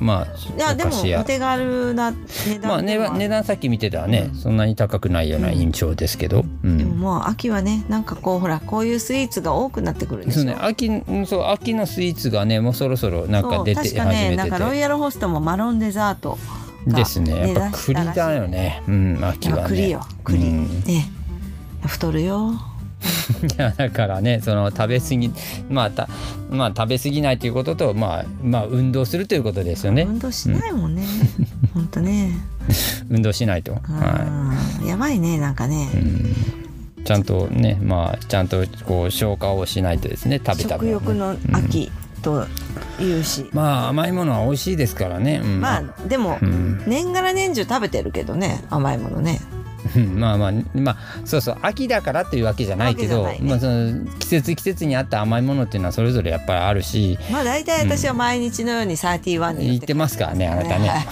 まあいやでもお手軽な値まあ値段値段さっき見てたらね、うんそんなに高くないような印象ですけど。うん。でももう秋はねなんかこうほらこういうスイーツが多くなってくるでしょそうね秋うんそう秋のスイーツがねもうそろそろなんか出て始確かねめてなんかロイて。ヤルホストもマロンデザートがですね。やっぱ栗だよね。うん秋はね。栗よ栗、うんね太るよい やだからねその食べ過ぎまあたまあ食べ過ぎないということとまあまあ運動するということですよね。運動しないもんね、ほん。とね、運動しないと、はうんやばいねなんかね、い、うん。ちゃんとねまあちゃんとこう消化をしないとですね食べた食欲の秋というし、まあ甘いものは美味しいですからね、うん、まあでも、うん、年がら年中食べてるけどね甘いものね。うんまあまあまあそうそう秋だからっていうわけじゃないけどね。まあ、その季節季節に合った甘いものっていうのはそれぞれやっぱりあるし。まあ大体私は毎日のように31に言ってますからねあなたね。はい。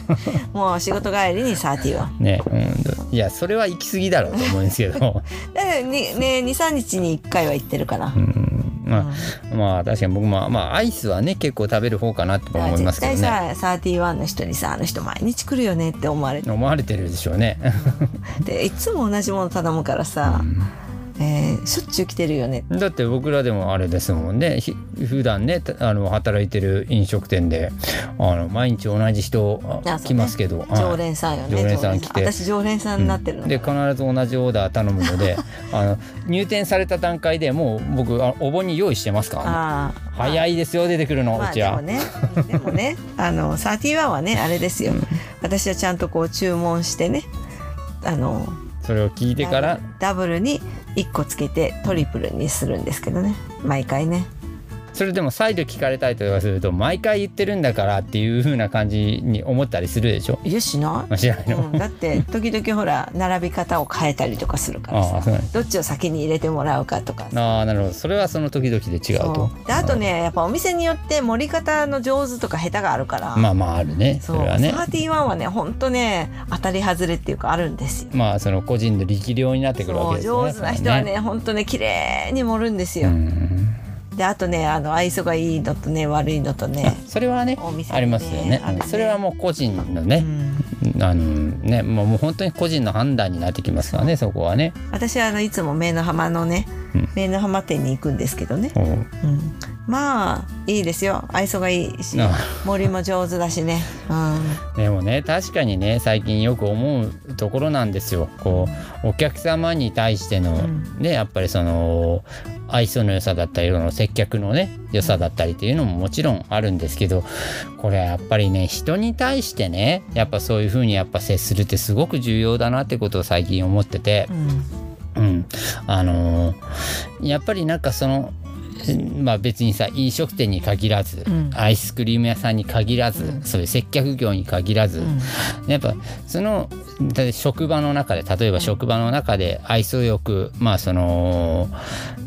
もう仕事帰りに31ね、うん、いやそれは行き過ぎだろうと思うんですけど、だからにね23日に1回は行ってるかな、うん、まあ、まあ確かに僕もまあアイスはね結構食べる方かなと思いますけど絶対ねさ31の人にさあの人毎日来るよねって思われて思われてるでしょうね。でいつも同じもの頼むからさ、えーしょっちゅう来てるよね。だって僕らでもあれですもんね。ひ普段ねたあの働いてる飲食店であの毎日同じ人来ますけど、はい。常連さんよね常連さん来て。私常連さんになってるの、で。必ず同じオーダー頼むので あの入店された段階でもう僕あお盆に用意してますか？らね早いですよ出てくるの、まあうちは。でもね。でもねあの31はねあれですよ、私はちゃんとこう注文してねあのそれを聞いてからダブルに1個つけてトリプルにするんですけどね。毎回ね。それでも再度聞かれたりとかすると毎回言ってるんだからっていう風な感じに思ったりするでしょ？いやしなあ知らないうん、だって時々ほら並び方を変えたりとかするからさ。どっちを先に入れてもらうかとかさ。ああなるほど。それはその時々で違うと。であとねやっぱお店によって盛り方の上手とか下手があるから、まあまああるね。それはね。31はねほんとね当たり外れっていうかあるんですよ。まあその個人の力量になってくるわけですよね上手な人はねほんとね綺麗に盛るんですよ、うんであとねあの愛想がいいのとね悪いのとね、それはねねありますよね。ねそれはもう個人のうね、ん、あのねもうもう本当に個人の判断になってきますからねそこはね、私はあのいつも名の浜のねうん。名の浜店に行くんですけどね、う。んうん、まあいいですよ。愛想がいいしあ。森も上手だしね、うん、でもね確かにね最近よく思うところなんですよ。こうお客様に対しての、うん。ねやっぱりその愛想の良さだったりその接客のね良さだったりっていうのももちろんあるんですけどこれやっぱりね人に対してねやっぱそういう風にやっぱ接するってすごく重要だなってことを最近思っててう、ん。うん、あのーやっぱりなんかそのまあ別にさ飲食店に限らず、うん。アイスクリーム屋さんに限らず、うん。そういう接客業に限らず、うん。やっぱその職場の中で例えば職場の中で愛想よくまあその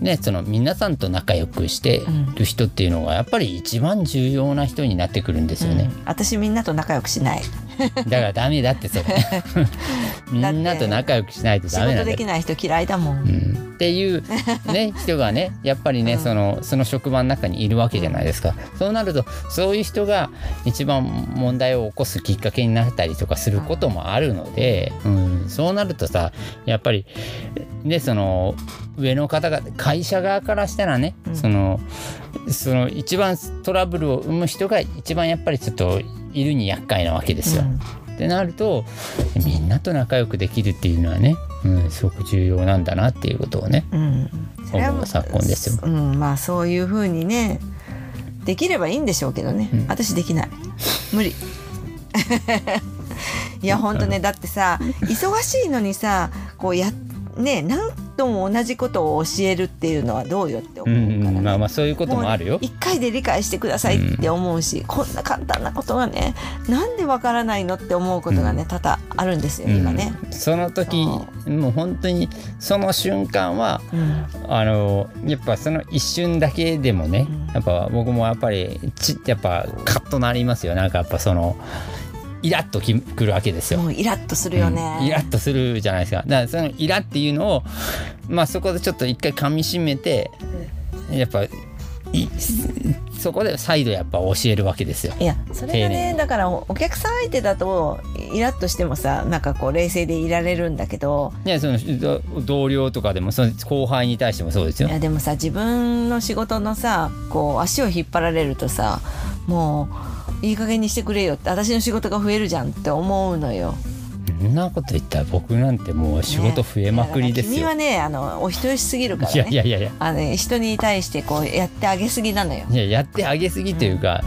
ねその皆さんと仲良くしてる人っていうのがやっぱり一番重要な人になってくるんですよね。うん。私みんなと仲良くしないだからダメだってそれ。みんなと仲良くしないと仕ダメなんだできない人嫌いだもん、うん。っていう、ね、人がねやっぱりね、うん。そのその職場の中にいるわけじゃないですか、そうなるとそういう人が一番問題を起こすきっかけになったりとかすることもあるので、うん、そうなるとさやっぱりねその上の方が会社側からしたらね、うん。そのその一番トラブルを生む人が一番やっぱりちょっといるに厄介なわけですよ。うん。ってなるとみんなと仲良くできるっていうのはね、うん、すごく重要なんだなっていうことをねうん、それは思う昨今ですよ。うん、まあそういう風にねできればいいんでしょうけどね、うん。私できない。無理。いやほんとねだってさ忙しいのにさこうやね何度も同じことを教えるっていうのはどうよって思ううから、ね。んうん、まあまあそういうこともあるよ。う。一回で理解してくださいって思うし、こんな簡単なことがねなんでわからないのって思うことがね多々あるんですよ、今ね。うん。その時そもう本当にその瞬間はうん。あのやっぱその一瞬だけでもね、うん。やっぱ僕もやっぱりちやっぱカッとなりますよ。なんかやっぱそのイラッときくるわけですよ。もうイラッとするよね。うんイラッとするじゃないですかだからそのイラっていうのをまあそこでちょっと一回噛みしめてやっぱいそこで再度やっぱ教えるわけですよ。いやそれがねだからおお客さん相手だとイラッとしてもさなんかこう冷静でいられるんだけどね、そのど同僚とかでもその後輩に対してもそうですよい。やでもさ自分の仕事のさこう足を引っ張られるとさもういい加減にしてくれよって私の仕事が増えるじゃんって思うのよ。そんなこと言ったら僕なんてもう仕事増えまくりですよ。ね君はねあのお人よしすぎるからいやねいやいやいやあのね人に対してこうやってあげすぎなのよ。いややってあげすぎというか、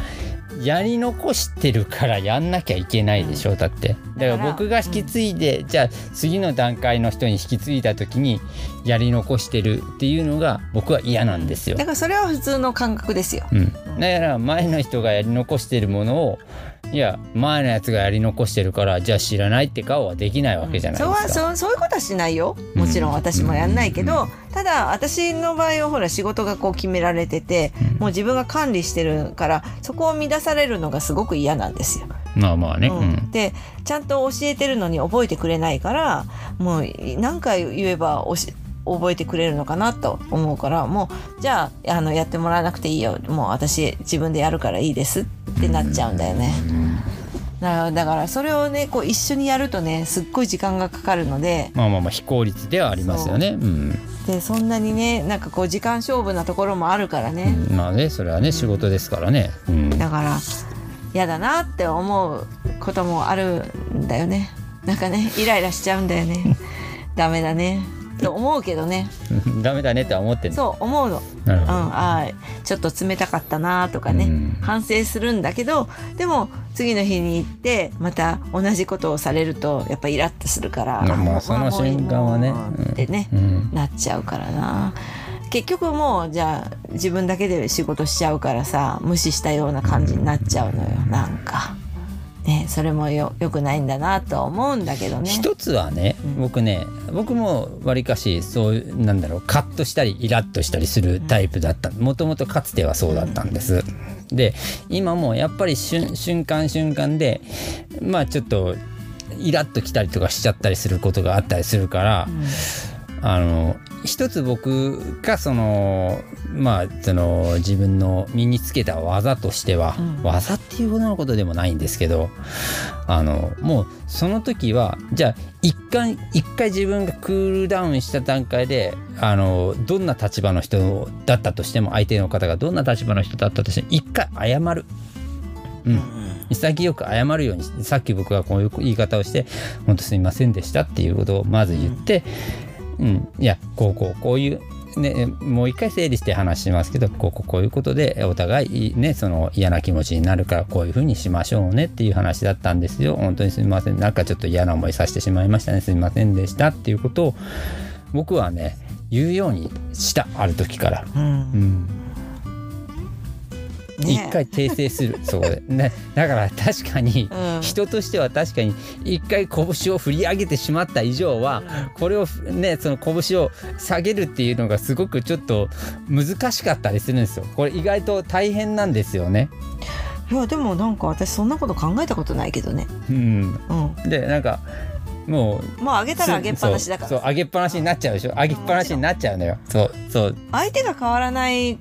やり残してるからやんなきゃいけないでしょだって。だから僕が引き継いで、じゃあ次の段階の人に引き継いだ時にやり残してるっていうのが僕は嫌なんですよ。だ。からそれは普通の感覚ですよ。うん、だから前の人がやり残してるものをいや前のやつがやり残してるからじゃあ知らないって顔はできないわけじゃないそうはですか。そうそういうことはしないよ。もちろん私もやんないけど、うただ私の場合はほら仕事がこう決められてて、もう自分が管理してるからそこを乱されるのがすごく嫌なんですよ。まあまあね、ううん。んでちゃんと教えてるのに覚えてくれないからもう何回言えばおし覚えてくれるのかなと思うからもうじゃああのやってもらわなくていいよ。もう私自分でやるからいいです。ってなっちゃうんだよね。だだからそれをねこう一緒にやるとねすっごい時間がかかるので。まあまあまあ非効率ではありますよね。う。ん、でそんなにねなんかこう時間勝負なところもあるからね、うん。まあねそれはね仕事ですからね。うん、だから嫌だなって思うこともあるんだよね。なんかねイライラしちゃうんだよね。ダメだねと思うけどね。ダメだねとは思って。そう思うの。うん。あーちょっと冷たかったなとかね、うん。反省するんだけどでも次の日に行ってまた同じことをされるとやっぱイラッとするからまあまあその瞬間はね。ってね、うん。なっちゃうからな。結局もうじゃあ自分だけで仕事しちゃうからさ無視したような感じになっちゃうのよなんか。ね、それもよよくないんだなとは思うんだけどね。一つはね、うん。僕ね僕もわりかしそういうなんだろうカッとしたりイラッとしたりするタイプだった。もともとかつてはそうだったんです。で今もやっぱり瞬瞬間瞬間でまあちょっとイラッときたりとかしちゃったりすることがあったりするから、あの一つ僕がそのまあその自分の身につけた技としては、うん。技っていうほどのことでもないんですけどあのもうその時はじゃあ一回一回自分がクールダウンした段階であのどんな立場の人だったとしても相手の方がどんな立場の人だったとしても一回謝る。うん。潔く謝るようにさっき僕がこういう言い方をして「本当すみませんでした」っていうことをまず言って、うんいやこうこうこういう。ね、もう一回整理して話しますけどこうこうこういうことでお互いねその嫌な気持ちになるからこういうふうにしましょうねっていう話だったんですよ。本当にすみません。なんかちょっと嫌な思いさせてしまいましたね。すみませんでした。っていうことを僕はね言うようにした。ある時から。うん。うん。ね一回訂正する。そこで、ね、だから確かにうん。人としては確かに一回拳を振り上げてしまった以上はこれをねその拳を下げるっていうのがすごくちょっと難しかったりするんですよ。これ意外と大変なんですよね。いやでもなんか私そんなこと考えたことないけどね。うん、うん。でなんかもうもう上げたら上げっぱなしだから。そうそう上げっぱなしになっちゃうでしょ。上げっぱなしになっちゃうのよ。そうそう。相手が変わらない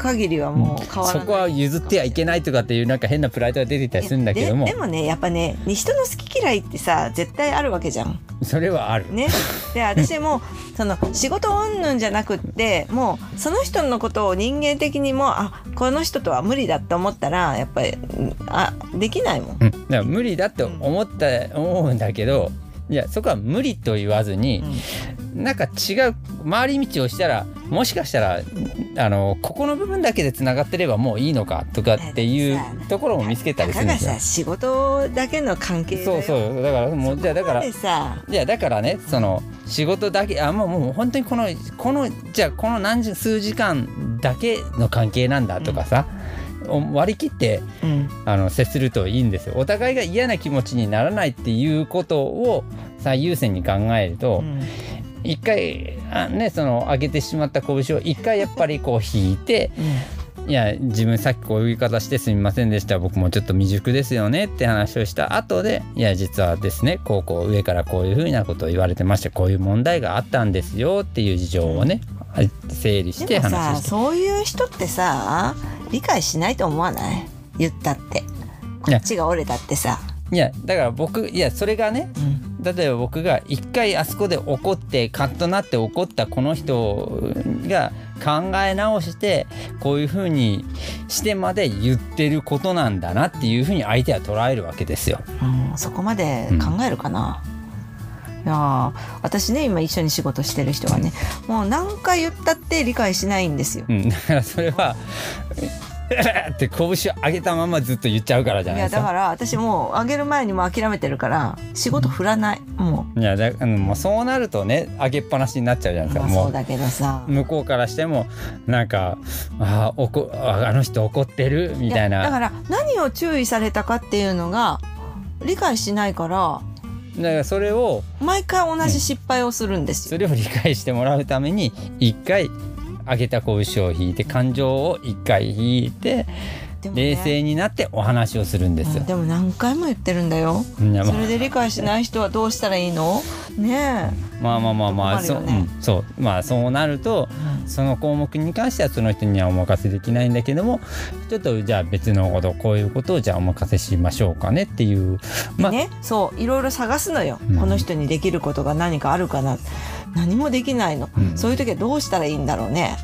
限りはもう変わらない。そこは譲ってはいけないとかっていうなんか変なプライドが出てきたりするんだけどもででもねやっぱね人の好き嫌いってさ絶対あるわけじゃん。それはある。ね。で私も その仕事云々じゃなくってもうその人のことを人間的にもあこの人とは無理だって思ったらやっぱりうんあできないもん。うん、だから無理だって思った、思うんだけどいやそこは無理と言わずに、なんか違う回り道をしたらもしかしたらあのここの部分だけでつながってればもういいのかとかっていうところも見つけたりするんですよ。仕事だけの関係そうそう。だからもうじゃあだからいやだからねその仕事だけあもうもう本当にこのこのじゃあこの何時数時間だけの関係なんだとかさ、割り切ってうん。あの接するといいんですよ。お互いが嫌な気持ちにならないっていうことを最優先に考えるとうん。一回あねその上げてしまった拳を一回やっぱりこう引いていや自分さっきこういう言い方してすみませんでした。僕もちょっと未熟ですよねって話をした後でいや実はですねこうこう上からこういうふうなことを言われてましてこういう問題があったんですよっていう事情をね整理して話して。そういう人ってさ理解しないと思わない？言ったって。こっちが折れたってさ、いやだから僕いやそれがねうん。例えば僕が一回あそこで怒ってカッとなって怒ったこの人が考え直してこういうふうにしてまで言ってることなんだなっていうふうに相手は捉えるわけですよ。うんそこまで考えるかな、いやー私ね今一緒に仕事してる人はねもう何回言ったって理解しないんですよ。うん、だからそれは って拳を上げたままずっと言っちゃうからじゃいないですか。やだから私もうあげる前にもう諦めてるから仕事振らないもいやだもうそうなるとね上げっぱなしになっちゃうじゃなう、いですか。もまあそううだけどさ向こうからしてもなんかあーおこああの人怒ってる？みたいなやだから何を注意されたかっていうのが理解しないからだからそれを毎回同じ失敗をするんですよ。それを理解してもらうために一回上げた拳を引いて感情を一回引いてね。冷静になってお話をするんですよ。うん。でも何回も言ってるんだよ。それで理解しない人はどうしたらいいの？ねまあまあまあまあ、ね。うん。そう。まあそうなるとその項目に関してはその人にはお任せできないんだけどもちょっとじゃあ別のことこういうことをじゃあお任せしましょうかねっていう。え、まあ、ね。そう。いろいろ探すのよ、うん。この人にできることが何かあるかな何もできないの、うん。そういう時はどうしたらいいんだろうね。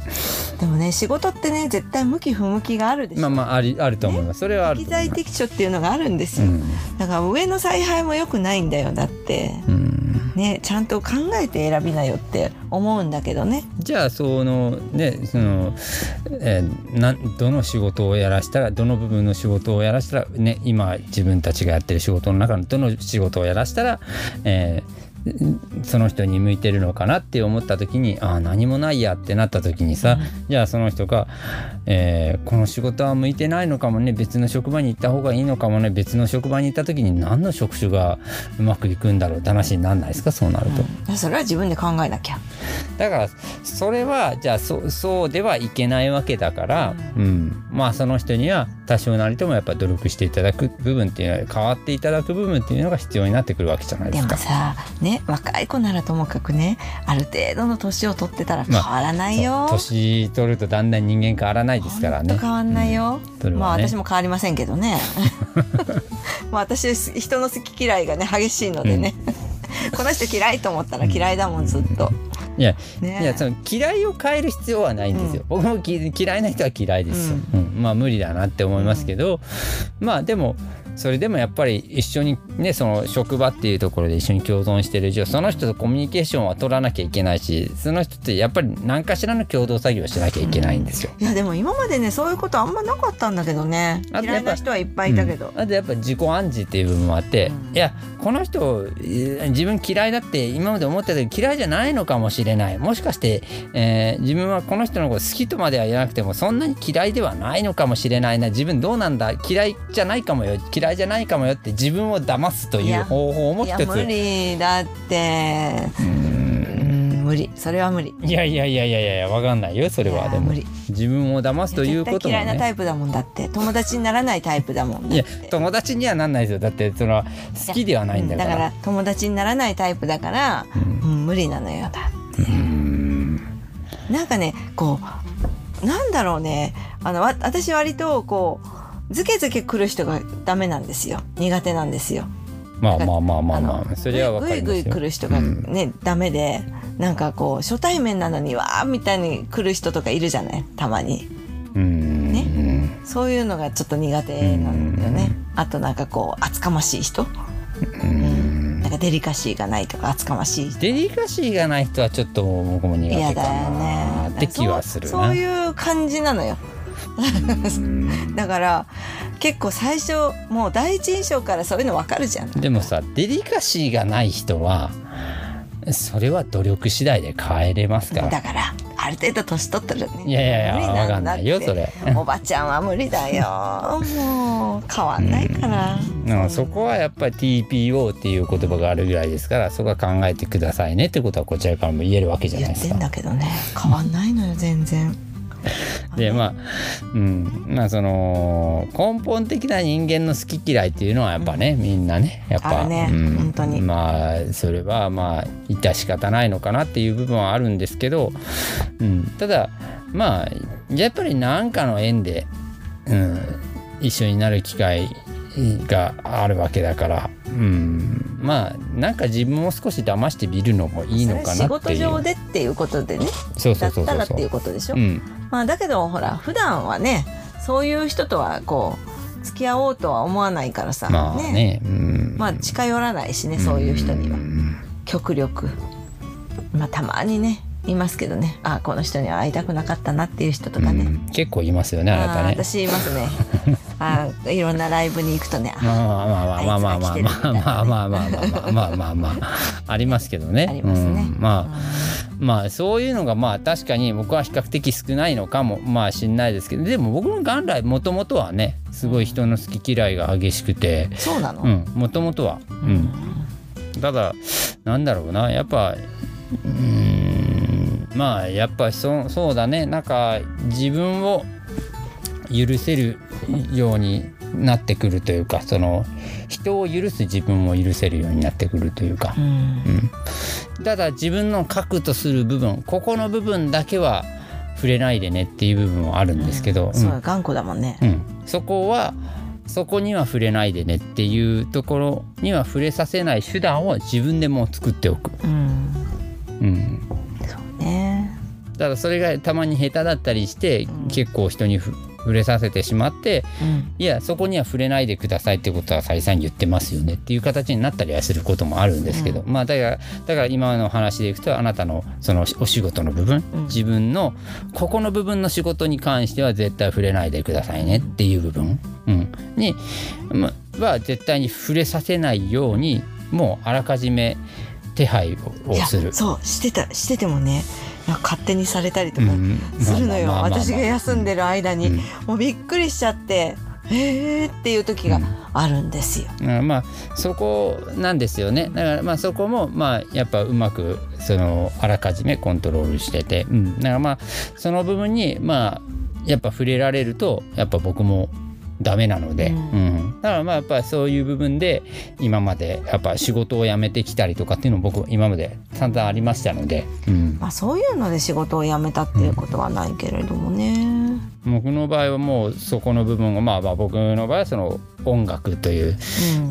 でもね仕事ってね絶対向き不向きがあるでしょ、まあまあありあると思います。それは適。材適所っていうのがあるんですよ、うん。だから上の采配も良くないんだよ。だって。うん。ねちゃんと考えて選びなよって思うんだけどね。じゃあそのねその、えーなんどの仕事をやらしたらどの部分の仕事をやらしたらね今自分たちがやってる仕事の中のどの仕事をやらしたら、えーその人に向いてるのかなって思った時にああ何もないやってなった時にさ、じゃあその人が、えーこの仕事は向いてないのかもね別の職場に行った方がいいのかもね別の職場に行った時に何の職種がうまくいくんだろうって話にならないですかそうなると。それは自分で考えなきゃ。だからそれはじゃあそそうではいけないわけだから、うん、まあその人には多少なりともやっぱ努力していただく部分っていうのは変わっていただく部分っていうのが必要になってくるわけじゃないでですもか。さね若い子ならともかくねある程度の年を取ってたら変まあわらないよ、そう年取るとだんだん人間変わらないですからね。変わんないよ、それはね。まあ私も変わりませんけどね。まあ私人の好き嫌いがね激しいのでね、この人嫌いと思ったら嫌いだもんずっと、いやね。いやその嫌いを変える必要はないんですよ、僕もき嫌いな人は嫌いですよ、うん。まあ無理だなって思いますけど、まあでもそれでもやっぱり一緒にねその職場っていうところで一緒に共存してる以上その人とコミュニケーションは取らなきゃいけないしその人ってやっぱり何かしらの共同作業をしなきゃいけないんですよ。いやでも今までねそういうことあんまなかったんだけどね。嫌いな人はいっぱいいたけど、うん。あとやっぱ自己暗示っていう部分もあって、うん。いやこの人えー自分嫌いだって今まで思ってたけど嫌いじゃないのかもしれない。もしかして、えー自分はこの人のこと好きとまでは言わなくてもそんなに嫌いではないのかもしれないな。自分どうなんだ？嫌いじゃないかもよ。嫌いじゃないかもよって自分を騙すという方法もいや一つ無理だって。うん。無理。それは無理。いやいやいやいやいやわかんないよそれいはでもや無理。自分を騙すということも絶対嫌いなタねイプだもんだって。友達にならないタイプだもんだいや友達にはなんないですよ。だってその好きではないんだから。だから友達にならないタイプだから、うん無理なのよだって。うん。なんかねこうなんだろうね。あのわ私割とこうズケズケ来る人がダメなんですよ。苦手なんですよ。まあまあまあまあまのあそれはわかりますよ。ぐいぐい来る人がね、ダメでなんかこう初対面なのにわーみたいに来る人とかいるじゃない？たまに。うん。ね。そういうのがちょっと苦手なんだよね。あとなんかこう厚かましい人、うん、なんかデリカシーがないとか厚かましい人。デリカシーがない人はちょっと僕も苦手か嫌だよなねって気はするな。そういう感じなのよだから結構最初もう第一印象からそういうの分かるじゃんでもさデリカシーがない人はそれは努力次第で変えれますから。だからある程度年取ったらねいやいやいや無理わかんないよそれ。おばちゃんは無理だよ。もう変わんないから。うん。そこはやっぱり TPO っていう言葉があるぐらいですからそこは考えてくださいねってことはこちらからも言えるわけじゃな言ってんいですか。だけどね。変わんないのよ全然でまあうん。まあその根本的な人間の好き嫌いっていうのはやっぱね、みんなねやっぱ。ね。うん。本当に。まあそれはまあ致し方ないのかなっていう部分はあるんですけど、うん、ただまあやっぱり何かの縁で、うん、一緒になる機会があるわけだから、うん、まあなんか自分を少し騙してみるのもいいのかなっていう。仕事上でっていうことでね。そうそだっうそうそう。そうたらっていうことでしょ、うんまあだけどほら普段はねそういう人とはこう付き合おうとは思わないからさ、まあね。うん。まあ近寄らないしねそういう人には。ん。極力。まあたまにねいますけどねあこの人には会いたくなかったなっていう人とかね、うん結構いますよねあなたね。私いますね あーいろんなライブに行くとねあまあまあまあまあまあまあまあまあまあまあまあまあまあまあまあまあありますけどね。ありますねうんまあまあそういうのがまあ確かに僕は比較的少ないのかもまあしんないですけどでも僕も元来もともとはねすごい人の好き嫌いが激しくてそうなの、うんもともとはうんただなんだろうなやっぱうーんまあやっぱそそうだね。なんか自分を許せるようになってくるというかその人を許す自分を許せるようになってくるというか、うん。うん、ただ自分の核とする部分ここの部分だけは触れないでねっていう部分はあるんですけど、そううん。頑固だもんね。うん。そこはそこには触れないでねっていうところには触れさせない手段を自分でもう作っておく。うん。うん、ね。ただそれがたまに下手だったりして、うん。結構人にふ触れさせてしまってうん。いやそこには触れないでくださいってことは再三言ってますよねっていう形になったりはすることもあるんですけど、まあだからだから今の話でいくとあなたのそのお仕事の部分、うん。自分のここの部分の仕事に関しては絶対触れないでくださいねっていう部分、うん、に、ま、は絶対に触れさせないようにもうあらかじめ手配をする。そうしてたしててもね勝手にされたりとかうんするのよ、私が休んでる間に、うん。もうびっくりしちゃってえーっていう時があるんですよ。うんまあそこなんですよね。だからまあそこもまあやっぱうまくそのあらかじめコントロールしてて、うん、だからまあその部分にまあやっぱ触れられるとやっぱ僕もダメなので、ううんんだからまあやっぱそういう部分で今までやっぱ仕事を辞めてきたりとかっていうのも僕今まで散々ありましたので、うん、まあそういうので仕事を辞めたっていうことはないけれどもね。僕の場合はもうそこの部分をまあまあ僕の場合はその音楽という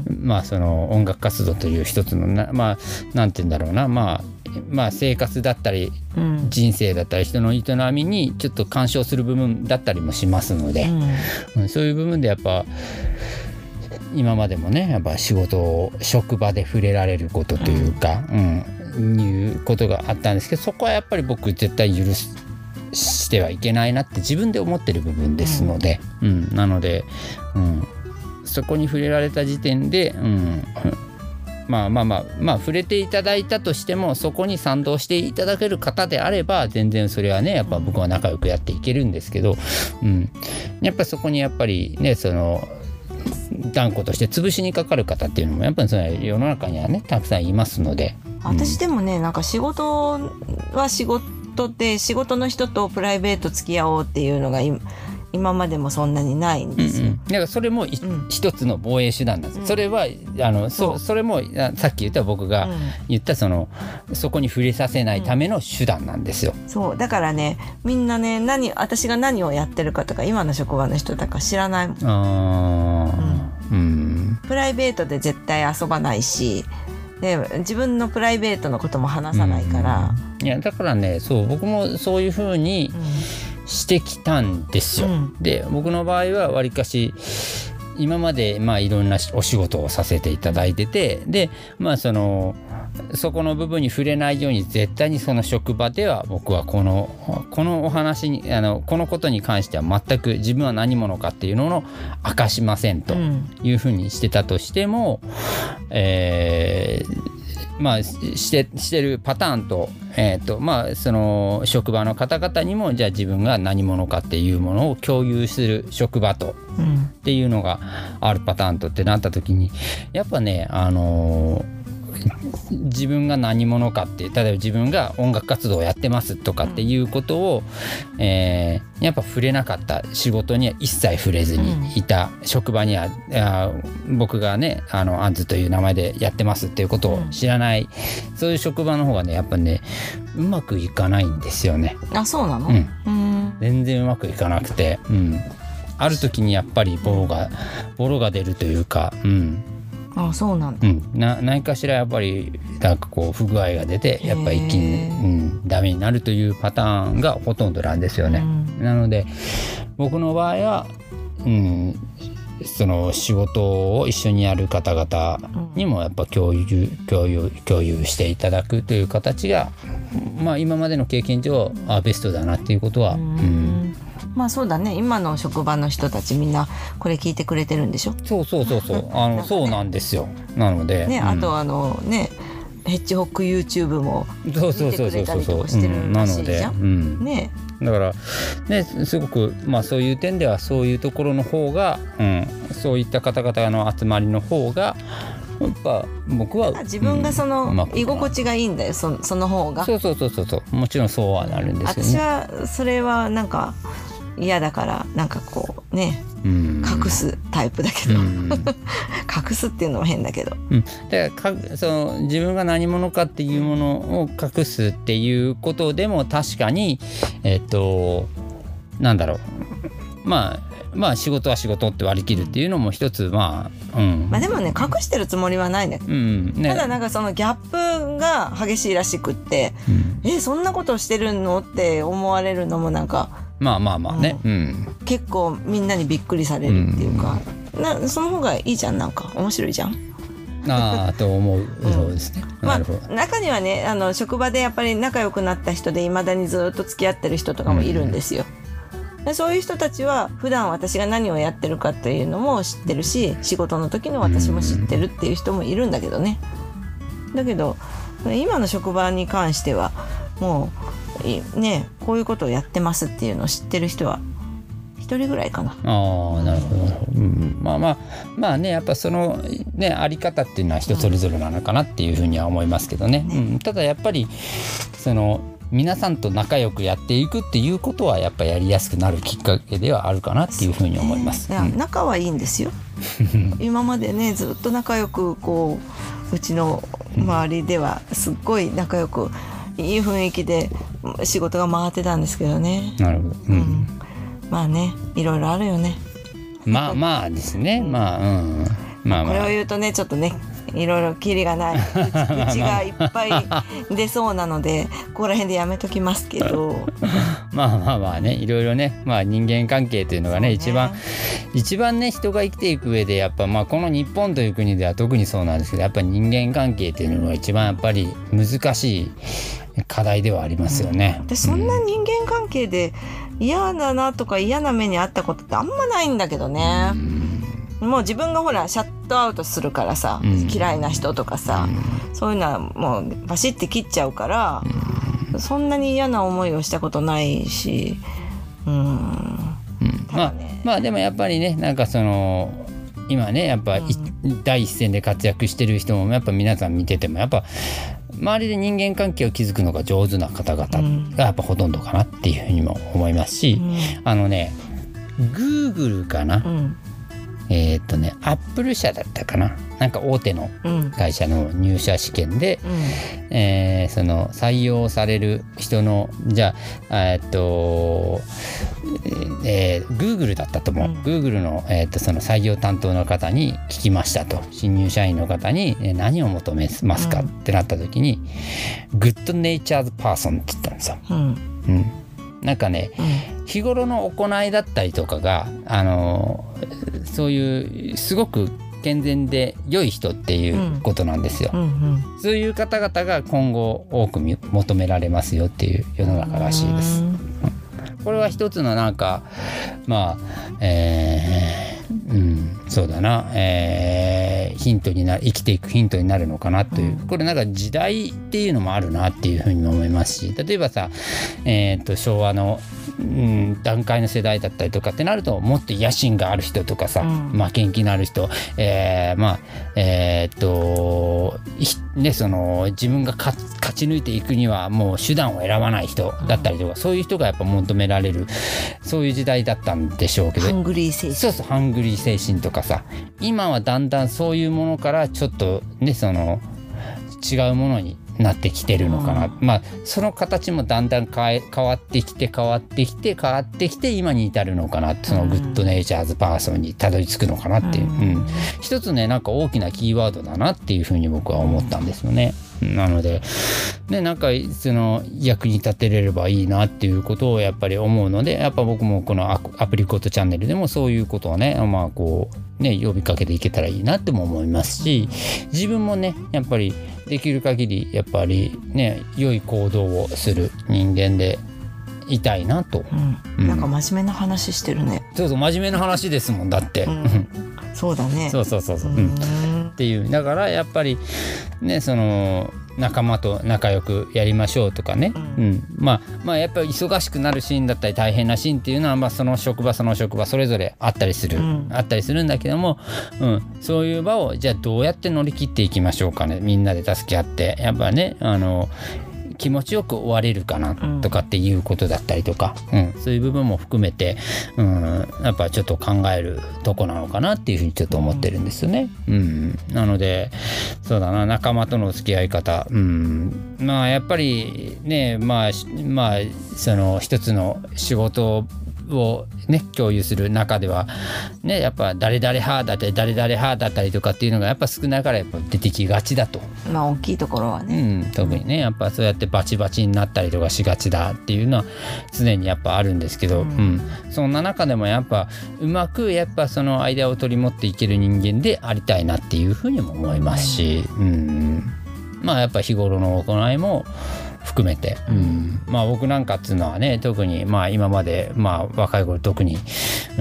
うん。まあその音楽活動という一つのなまあなんて言うんだろうな。まあまあ生活だったりうん。人生だったり人の営みにちょっと干渉する部分だったりもしますので、うんそういう部分でやっぱ今までもねやっぱ仕事を職場で触れられることというか、うん。いうことがあったんですけどそこはやっぱり僕絶対許すしてはいけないなって自分で思ってる部分ですので、うん。なので、うん、そこに触れられた時点で、うん、まあまあまあまあ触れていただいたとしてもそこに賛同していただける方であれば全然それはねやっぱ僕は仲良くやっていけるんですけど、うん、やっぱそこにやっぱりねその断固として潰しにかかる方っていうのもやっぱりその世の中にはねたくさんいますので。私でもねなんか仕事は仕事で仕事の人とプライベート付き合おうっていうのが今今までもそんなにないんうんですよ。うん、だからそれもいうん。一つの防衛手段なんです、うん。それはあのそそれもあさっき言った僕がうん。言ったそのそこに触れさせないための手段なんですよ。そう。だからねみんなね何私が何をやってるかとか今の職場の人だから知らないもん。あー。うん。プライベートで絶対遊ばないしで自分のプライベートのことも話さないから、いやだからねそう僕もそういうふうにしてきたんですよ。うんで僕の場合はわりかし今までまあいろんなお仕事をさせていただいててでまあそのそこの部分に触れないように絶対にその職場では僕はこのこのお話にあのこのことに関しては全く自分は何者かっていうのを明かしませんとうんいうふうにしてたとしても、えーまあしてしてるパターンと,、えーとまあ、その職場の方々にもじゃあ自分が何者かっていうものを共有する職場とうん。っていうのがあるパターンとってなった時にやっぱねあのー自分が何者かって例えば自分が音楽活動をやってますとかっていうことを、えーやっぱ触れなかった仕事には一切触れずにいた、職場には僕がねあのアンズという名前でやってますっていうことを知らない、そういう職場の方がねやっぱねうまくいかないんですよね。あそうなの、うん。うん。全然うまくいかなくて、うん、ある時にやっぱりボロがボロが出るというか、うんあそうなんだ、うん、な何かしらやっぱりなんかこう不具合が出てやっぱ一気に、うん、ダメになるというパターンがほとんどなんですよね。うん。なので僕の場合は、うん、その仕事を一緒にやる方々にもやっぱ共有共有共有していただくという形が、まあ、今までの経験上あベストだなっていうことは、ううんんまあそうだね。今の職場の人たちみんなこれ聞いてくれてるんでしょ？そうそうそうそう。あの、ね。そうなんですよ。なので、ね、うん。あとあのねヘッジホック YouTube もそうそうそうそうそう見てくれたりとかしてるらしいじゃん？ね。だからねすごくまあそういう点ではそういうところの方が、うん、そういった方々の集まりの方がやっぱ僕は自分がそうんうのまくいかない。居心地がいいんだよそその方が。そうそうそうそうそう。もちろんそうはなるんですよ私ね。はそれはなんか嫌だからなんかこうねうん。隠すタイプだけど、うん。隠すっていうのも変だけど。うん、だからかその自分が何者かっていうものを隠すっていうことでも確かにえっとなんだろう。まあまあ仕事は仕事って割り切るっていうのも一つまあうん、まあでもね隠してるつもりはないんだけど、うん。ね。ただなんかそのギャップが激しいらしくってうん。えそんなことしてるの？って思われるのもなんかまあまあまあね。うん。結構みんなにびっくりされるっていうか、なその方がいいじゃん。なんか面白いじゃん。ああと思う。そうですね、まあなるほど、中にはねあの職場でやっぱり仲良くなった人でいまだにずっと付き合ってる人とかもいるんですよ。でそういう人たちは普段私が何をやってるかっていうのも知ってるし仕事の時の私も知ってるっていう人もいるんだけどね。だけど今の職場に関してはもういねこういうことをやってますっていうのを知ってる人は一人ぐらいかな。ああなるほど。うん、まあまあまあねやっぱそのねあり方っていうのは人それぞれなのかなっていうふうには思いますけどね、ね。うん、ただやっぱりその皆さんと仲良くやっていくっていうことはやっぱやりやすくなるきっかけではあるかなっていうふうに思います。いやうん。仲はいいんですよ。今までねずっと仲良くこううちの周りではすっごい仲良くいい雰囲気で仕事が回ってたんですけどね。なるほど、ううん。ん、まあねいろいろあるよね。まあまあですね。まあうん。まあこれをまあ言うとねちょっとねいろいろキリがない。口がいっぱい出そうなのでここら辺でやめときますけど。まあまあまあね。いろいろね。まあ人間関係というのがね一番一番ね人が生きていく上でやっぱまあこの日本という国では特にそうなんですけどやっぱり人間関係っていうのが一番やっぱり難しい課題ではありますよね。でそんな人間関係で嫌だなとか嫌な目にあったことってあんまないんだけどね。もう自分がほらシャットアウトするからさ、うん。嫌いな人とかさ、そういうのはもうバシッて切っちゃうから、そんなに嫌な思いをしたことないしうん。うん。まあまあでもやっぱりねなんかその今ねやっぱ、い第一線で活躍してる人もやっぱ皆さん見ててもやっぱ周りで人間関係を築くのが上手な方々がやっぱほとんどかなっていうふうにも思いますし、あのね Google かな、うん。えーっとねアップル社だったかな？なんか大手のうん。会社の入社試験で、うん。えーその採用される人のじゃあえーっと、えー、Google だったと思う、うん。Google の,、えーっとその採用担当の方に聞きましたと。新入社員の方に、えー何を求めますか、うんってなった時に「Good Natured Person」って言ったんですよ。うん。うん、なんかねうん。日頃の行いだったりとかがあのそういうすごく健全で良い人っていうことなんですよ。うんうん。そういう方々が今後多くみ求められますよっていう世の中らしいです。これは一つのなんかまあえーうんそうだな、えーヒントにな生きていくヒントになるのかなという、これなんか時代っていうのもあるなっていうふうにも思いますし例えばさ、えー、と昭和の、うん、団塊の世代だったりとかってなるともっと野心がある人とかさ、うん。負けん気のある人、えーまあえーっとひねその自分が勝勝ち抜いていくにはもう手段を選ばない人だったりとか、そういう人がやっぱ求められるそういう時代だったんでしょうけど。ハングリー精神。そうそうハングリー精神とかさ。今はだんだんそういうものからちょっとねその違うものになってきてるのかな、まあその形もだんだん変え変わってきて変わってきて変わってきて今に至るのかな。その good natured person にたどり着くのかなっていう、うん。一つねなんか大きなキーワードだなっていうふうに僕は思ったんですよね。なので、ね、なんかその役に立てれればいいなっていうことをやっぱり思うのでやっぱ僕もこのアアプリコットチャンネルでもそういうことをねまあこうね呼びかけていけたらいいなっても思いますし自分もねやっぱりできる限りやっぱりね良い行動をする人間でいたいなと。うん。うん。なんか真面目な話してるね。そうそう真面目な話ですもんだって、うん そうだね。そうそうそうそう、ううん。んっていう。だからやっぱりねその仲間と仲良くやりましょうとかね、ううん。んまあまあやっぱり忙しくなるシーンだったり大変なシーンっていうのは、まあ、その職場その職場それぞれあったりする、うん。あったりするんだけども、うん、そういう場をじゃあどうやって乗り切っていきましょうかね。みんなで助け合って。やっぱねあの気持ちよく終われるかなとかっていうことだったりとか、うん、そういう部分も含めて、うん、やっぱちょっと考えるとこなのかなっていうふうにちょっと思ってるんですよね。うん、なのでそうだな。仲間との付き合い方、うん、まあやっぱりねまあまあその一つの仕事をね共有する中ではねやっぱ誰々派だったり誰々派だったりとかっていうのがやっぱ少ないからやっぱ出てきがちだと。まあ大きいところはね。うん、特にねやっぱそうやってバチバチになったりとかしがちだっていうのは常にやっぱあるんですけど、うん、うん、そんな中でもやっぱうまくやっぱその間を取り持っていける人間でありたいなっていうふうにも思いますし、うん、まあやっぱ日頃の行いも含めて、うん、まあ僕なんかっていうのはね特にまあ今までまあ若い頃特に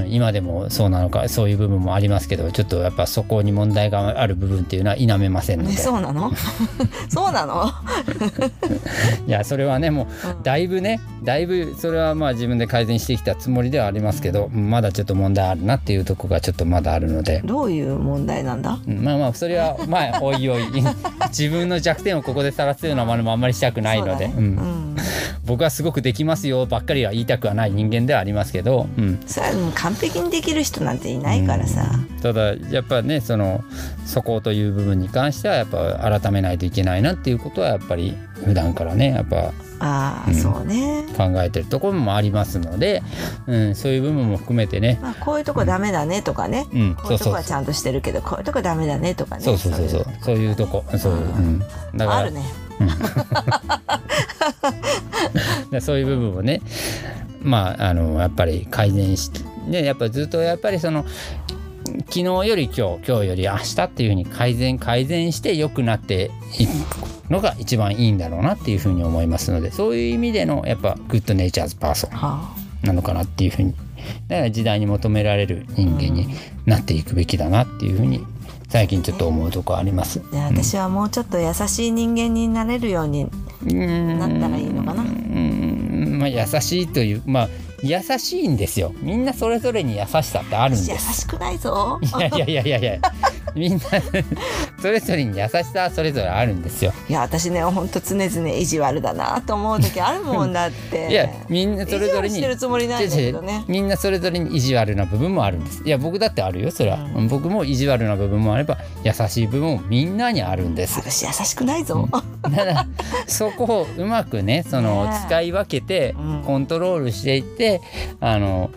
今でもそうなのかそういう部分もありますけどちょっとやっぱそこに問題がある部分っていうのは否めませんので、そうなの？そうなの？いやそれはねもうだいぶねだいぶそれはまあ自分で改善してきたつもりではありますけど、まだちょっと問題あるなっていうとこがちょっとまだあるので。どういう問題なんだ、まあまあそれはまあおいおい。自分の弱点をここで晒すようなものもあんまりしたくないので、ねうん、僕はすごくできますよばっかりは言いたくはない人間ではありますけど、うん、それはもう完璧にできる人なんていないからさ、うん、ただやっぱねそのそこという部分に関してはやっぱ改めないといけないなっていうことはやっぱり普段からねやっぱあ、うん、そうね。考えてるところもありますので、うん、そういう部分も含めてね、まあ、こういうとこダメだねとかね、うん、こういうとこはちゃんとしてるけどこういうとこダメだねとかね。そうそうそうそう。そういうとこ。そう、うん、だからあるねうん、そういう部分をねまああのやっぱり改善してねやっぱずっとやっぱりその昨日より今日今日より明日っていうふうに改善改善して良くなっていくのが一番いいんだろうなっていうふうに思いますのでそういう意味でのやっぱ good nature's person なのかなっていうふうにだから時代に求められる人間になっていくべきだなっていうふうに最近ちょっと思うとこあります。私はもうちょっと優しい人間になれるようになったらいいのかな。うんまあ優しいというまあ優しいんですよ。みんなそれぞれに優しさってあるんです。優しくないぞ。いやいやいやいや。いやみんなそれぞれに優しさはそれぞれあるんですよ。いや私ね本当常々意地悪だなと思う時あるもんだって。いやみんなそれぞれにるつもりないけどね。みんなそれぞれに意地悪な部分もあるんです。いや僕だってあるよそれは、うん、僕も意地悪な部分もあれば優しい部分もみんなにあるんです。私優しくないぞ、うん、だからそこをうまくねその使い分けてコントロールしていって、あの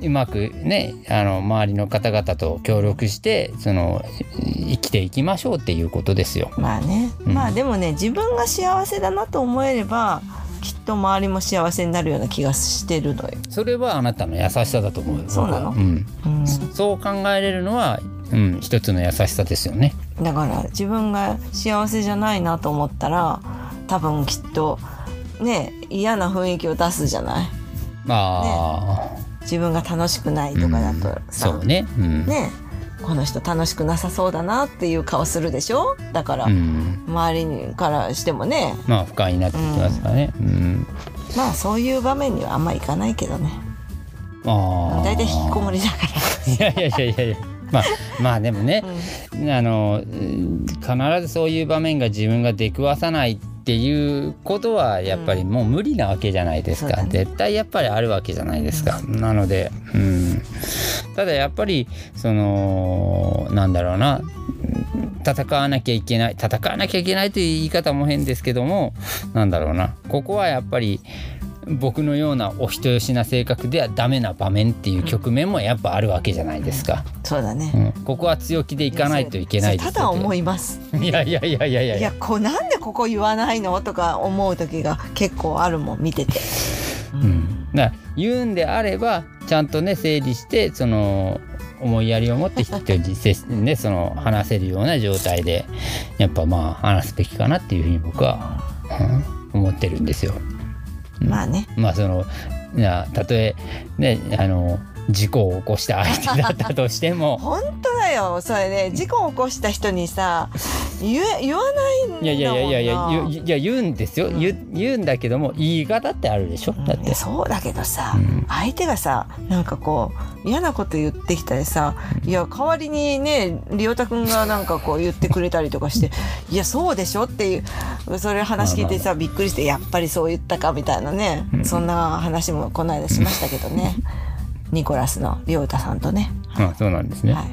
うまくねあの周りの方々と協力してその生きていきましょうっていうことですよ。まあね、うん、まあでもね自分が幸せだなと思えればきっと周りも幸せになるような気がしてるのよ。それはあなたの優しさだと思うそうなの、うん、うん、そう考えれるのは、うん、一つの優しさですよね。だから自分が幸せじゃないなと思ったら多分きっとね嫌な雰囲気を出すじゃない？あね、自分が楽しくないとかだとさ、うん、そうね,、うん、ね。この人楽しくなさそうだなっていう顔するでしょ？だから、うん、周りにからしてもね。まあ不快になってきますからね、うん、まあそういう場面にはあんまいかないけどね。あ大体引きこもりだから。いやいやいやいや。いやまあまあでもね、うん、あの必ずそういう場面が自分が出くわさないっていうことはやっぱりもう無理なわけじゃないですか、うんね、絶対やっぱりあるわけじゃないですか、うん、なので、うん、ただやっぱりそのなんだろうな。戦わなきゃいけない戦わなきゃいけないという言い方も変ですけどもなんだろうな。ここはやっぱり僕のようなお人よしな性格ではダメな場面っていう局面もやっぱあるわけじゃないですか。そうだね、うん、ここは強気でいかないといけないただ思います。いやいやいやいやいやいやこなんでここ言わないの？とか思う時が結構あるもん見てて。うん、だ言うんであればちゃんとね整理してその思いやりを持って人にねその話せるような状態でやっぱまあ話すべきかなっていうふうに僕は、うん、思ってるんですよ。まあね。まあそのいやたとえねあの事故を起こした相手だったとしても。本当だよ。それね事故を起こした人にさ言え言わないんいやいやいやいやいや言ういや言うんですよ、うん。言う言うんだけども言い方ってあるでしょ？だって。いやそうだけどさ、うん。相手がさなんかこう嫌なこと言ってきたりさいや代わりにねりおたくんがなんかこう言ってくれたりとかして いやそうでしょ？っていうそれ話聞いてさびっくりしてやっぱりそう言ったかみたいなね、うん。そんな話もこの間しましたけどね。ニコラスのりょうたさんとね。あそうなんですね、はい、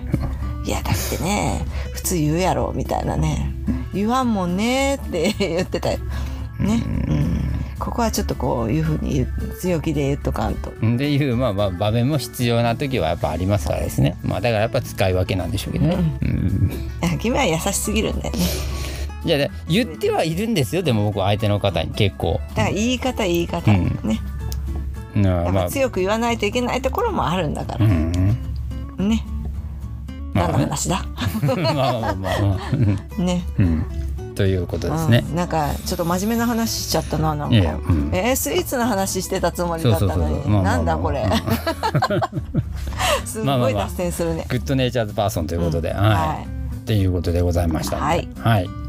いやだってね普通言うやろみたいなね。言わんもんねって言ってたよ。ね、うん、ここはちょっとこういうふうに強気で言っとかんと。っていう、まあ、まあ場面も必要な時はやっぱありますからですね、まあ、だからやっぱ使い分けなんでしょうけどね、うん。いや君は優しすぎるんだよね。いやで言ってはいるんですよ。でも僕は相手の方に結構、だから言い方言い方、うん。ね。まあ。ぱ強く言わないといけないところもあるんだかうら。ん。ね。何の話だ？まあまあまあね。うんということですねう。んなんかちょっと真面目な話しちゃったななんか。えースイーツの話してたつもりだったのに。なんだこれ。すごい脱線するね。 good nature's person ということで、うんはい、はいっていうことでございましたはいはい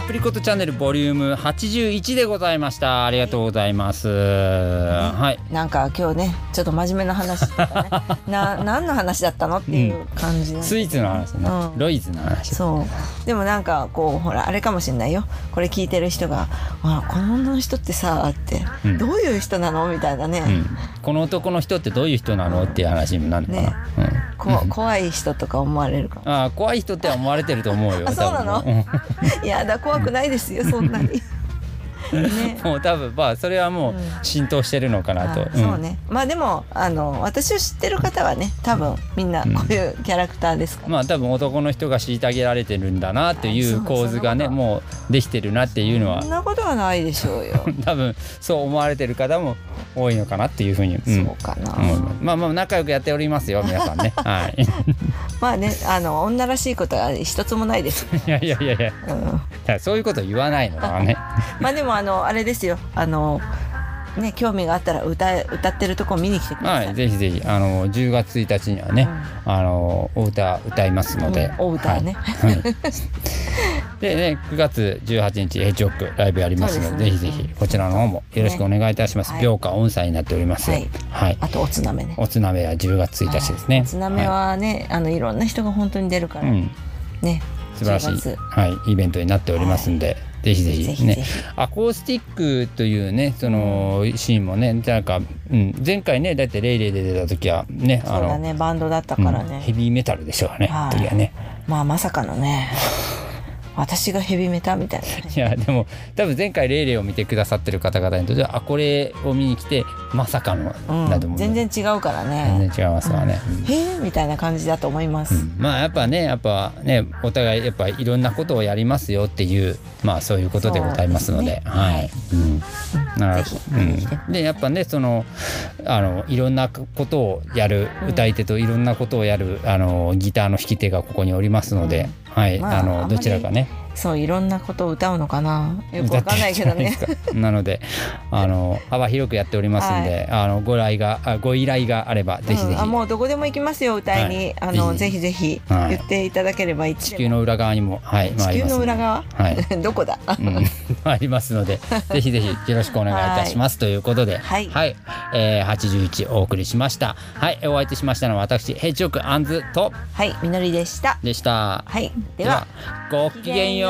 アプリコットチャンネルボリューム81でございました。ありがとうございます。はい。なんか今日ねちょっと真面目な話とかね。な何の話だったのっていう感じなんだスイーツの話ね、うん。ロイズの話。そう。でもなんかこうほらあれかもしれないよ。これ聞いてる人が「あこの人ってさ」って、うん。どういう人なのみたいなね、うん、この男の人ってどういう人なのっていう話にもなるのかな。ね。こ怖い人とか思われるかもうん、あー怖い人って思われてると思うよ。あそうなの？い やだ怖くないですよそんなに。ね。もう多分まあそれはもううん。浸透してるのかなと。あそうね。まあでもあの私を知ってる方はね多分みんなこういうキャラクターですから、まあ多分男の人が虐げられてるんだなっていうう構図がねもうできてるなっていうのは。そんなことはないでしょうよ、多分そう思われてる方も多いのかなっていうふうに、うん。そうかな、思います。まあまあ仲良くやっておりますよ皆さんね。はいまあねあの女らしいことは一つもないです、いやいやいやいや。そういうこと言わないのはね。まあでもあのあれですよ。あのね興味があったら歌え歌ってるとこ見に来てください、はいぜひぜひ。あの10月1日にはね、あのお歌歌いますので、うんお歌ね。はい。はいでね9月18日エッジオックライブやりますのでぜひぜひこちらの方もよろしくお願いいたします、秒間音祭になっております。はい。はい。あとおつなめね。おつなめは10月1日ですね。おつなめはね、い、あのいろんな人が本当に出るから、ね素晴らしい10月、はい、イベントになっておりますんで、ぜひぜひねアコースティックというねそのシーンもねなんか、うん、前回ねだってレイレイで出た時はねそうだねバンドだったからうんね、ヘビーメタルでしょうね、はい。時はね。まあまさかのね 私がヘビメタみたいなね。いやでも多分前回レイレイを見てくださってる方々にとってはあこれを見に来てまさかのう、うん、全然違うからね。全然違いますわね、うん。へえみたいな感じだと思います、うんまあやっぱねやっぱねお互いやっぱいろんなことをやりますよっていうまあそういうことでございますので。はい、うん。なるぜひうん、でやっぱねそのあのいろんなことをやる歌い手といろんなことをやるあのギターの弾き手がここにおりますので、はい、まああのどちらかねそういろんなことを歌うのかな。よくわかんないけどね。なのであの幅広くやっておりますんで、あのご来があご依頼があればぜひぜひ、うんあもうどこでも行きますよ歌いに、はい。あのぜひぜひ。言っていただければいつでも地球の裏側にもはい地球の裏側、はい。どこだ？うん、ありますので、ぜひぜひよろしくお願いいたします。ということで、はい。えー、81お送りしました。はい、お相手しましたのは私、ヘッジョクアンズと。はい。みのりでした。でした。はい。ではごきげんよう。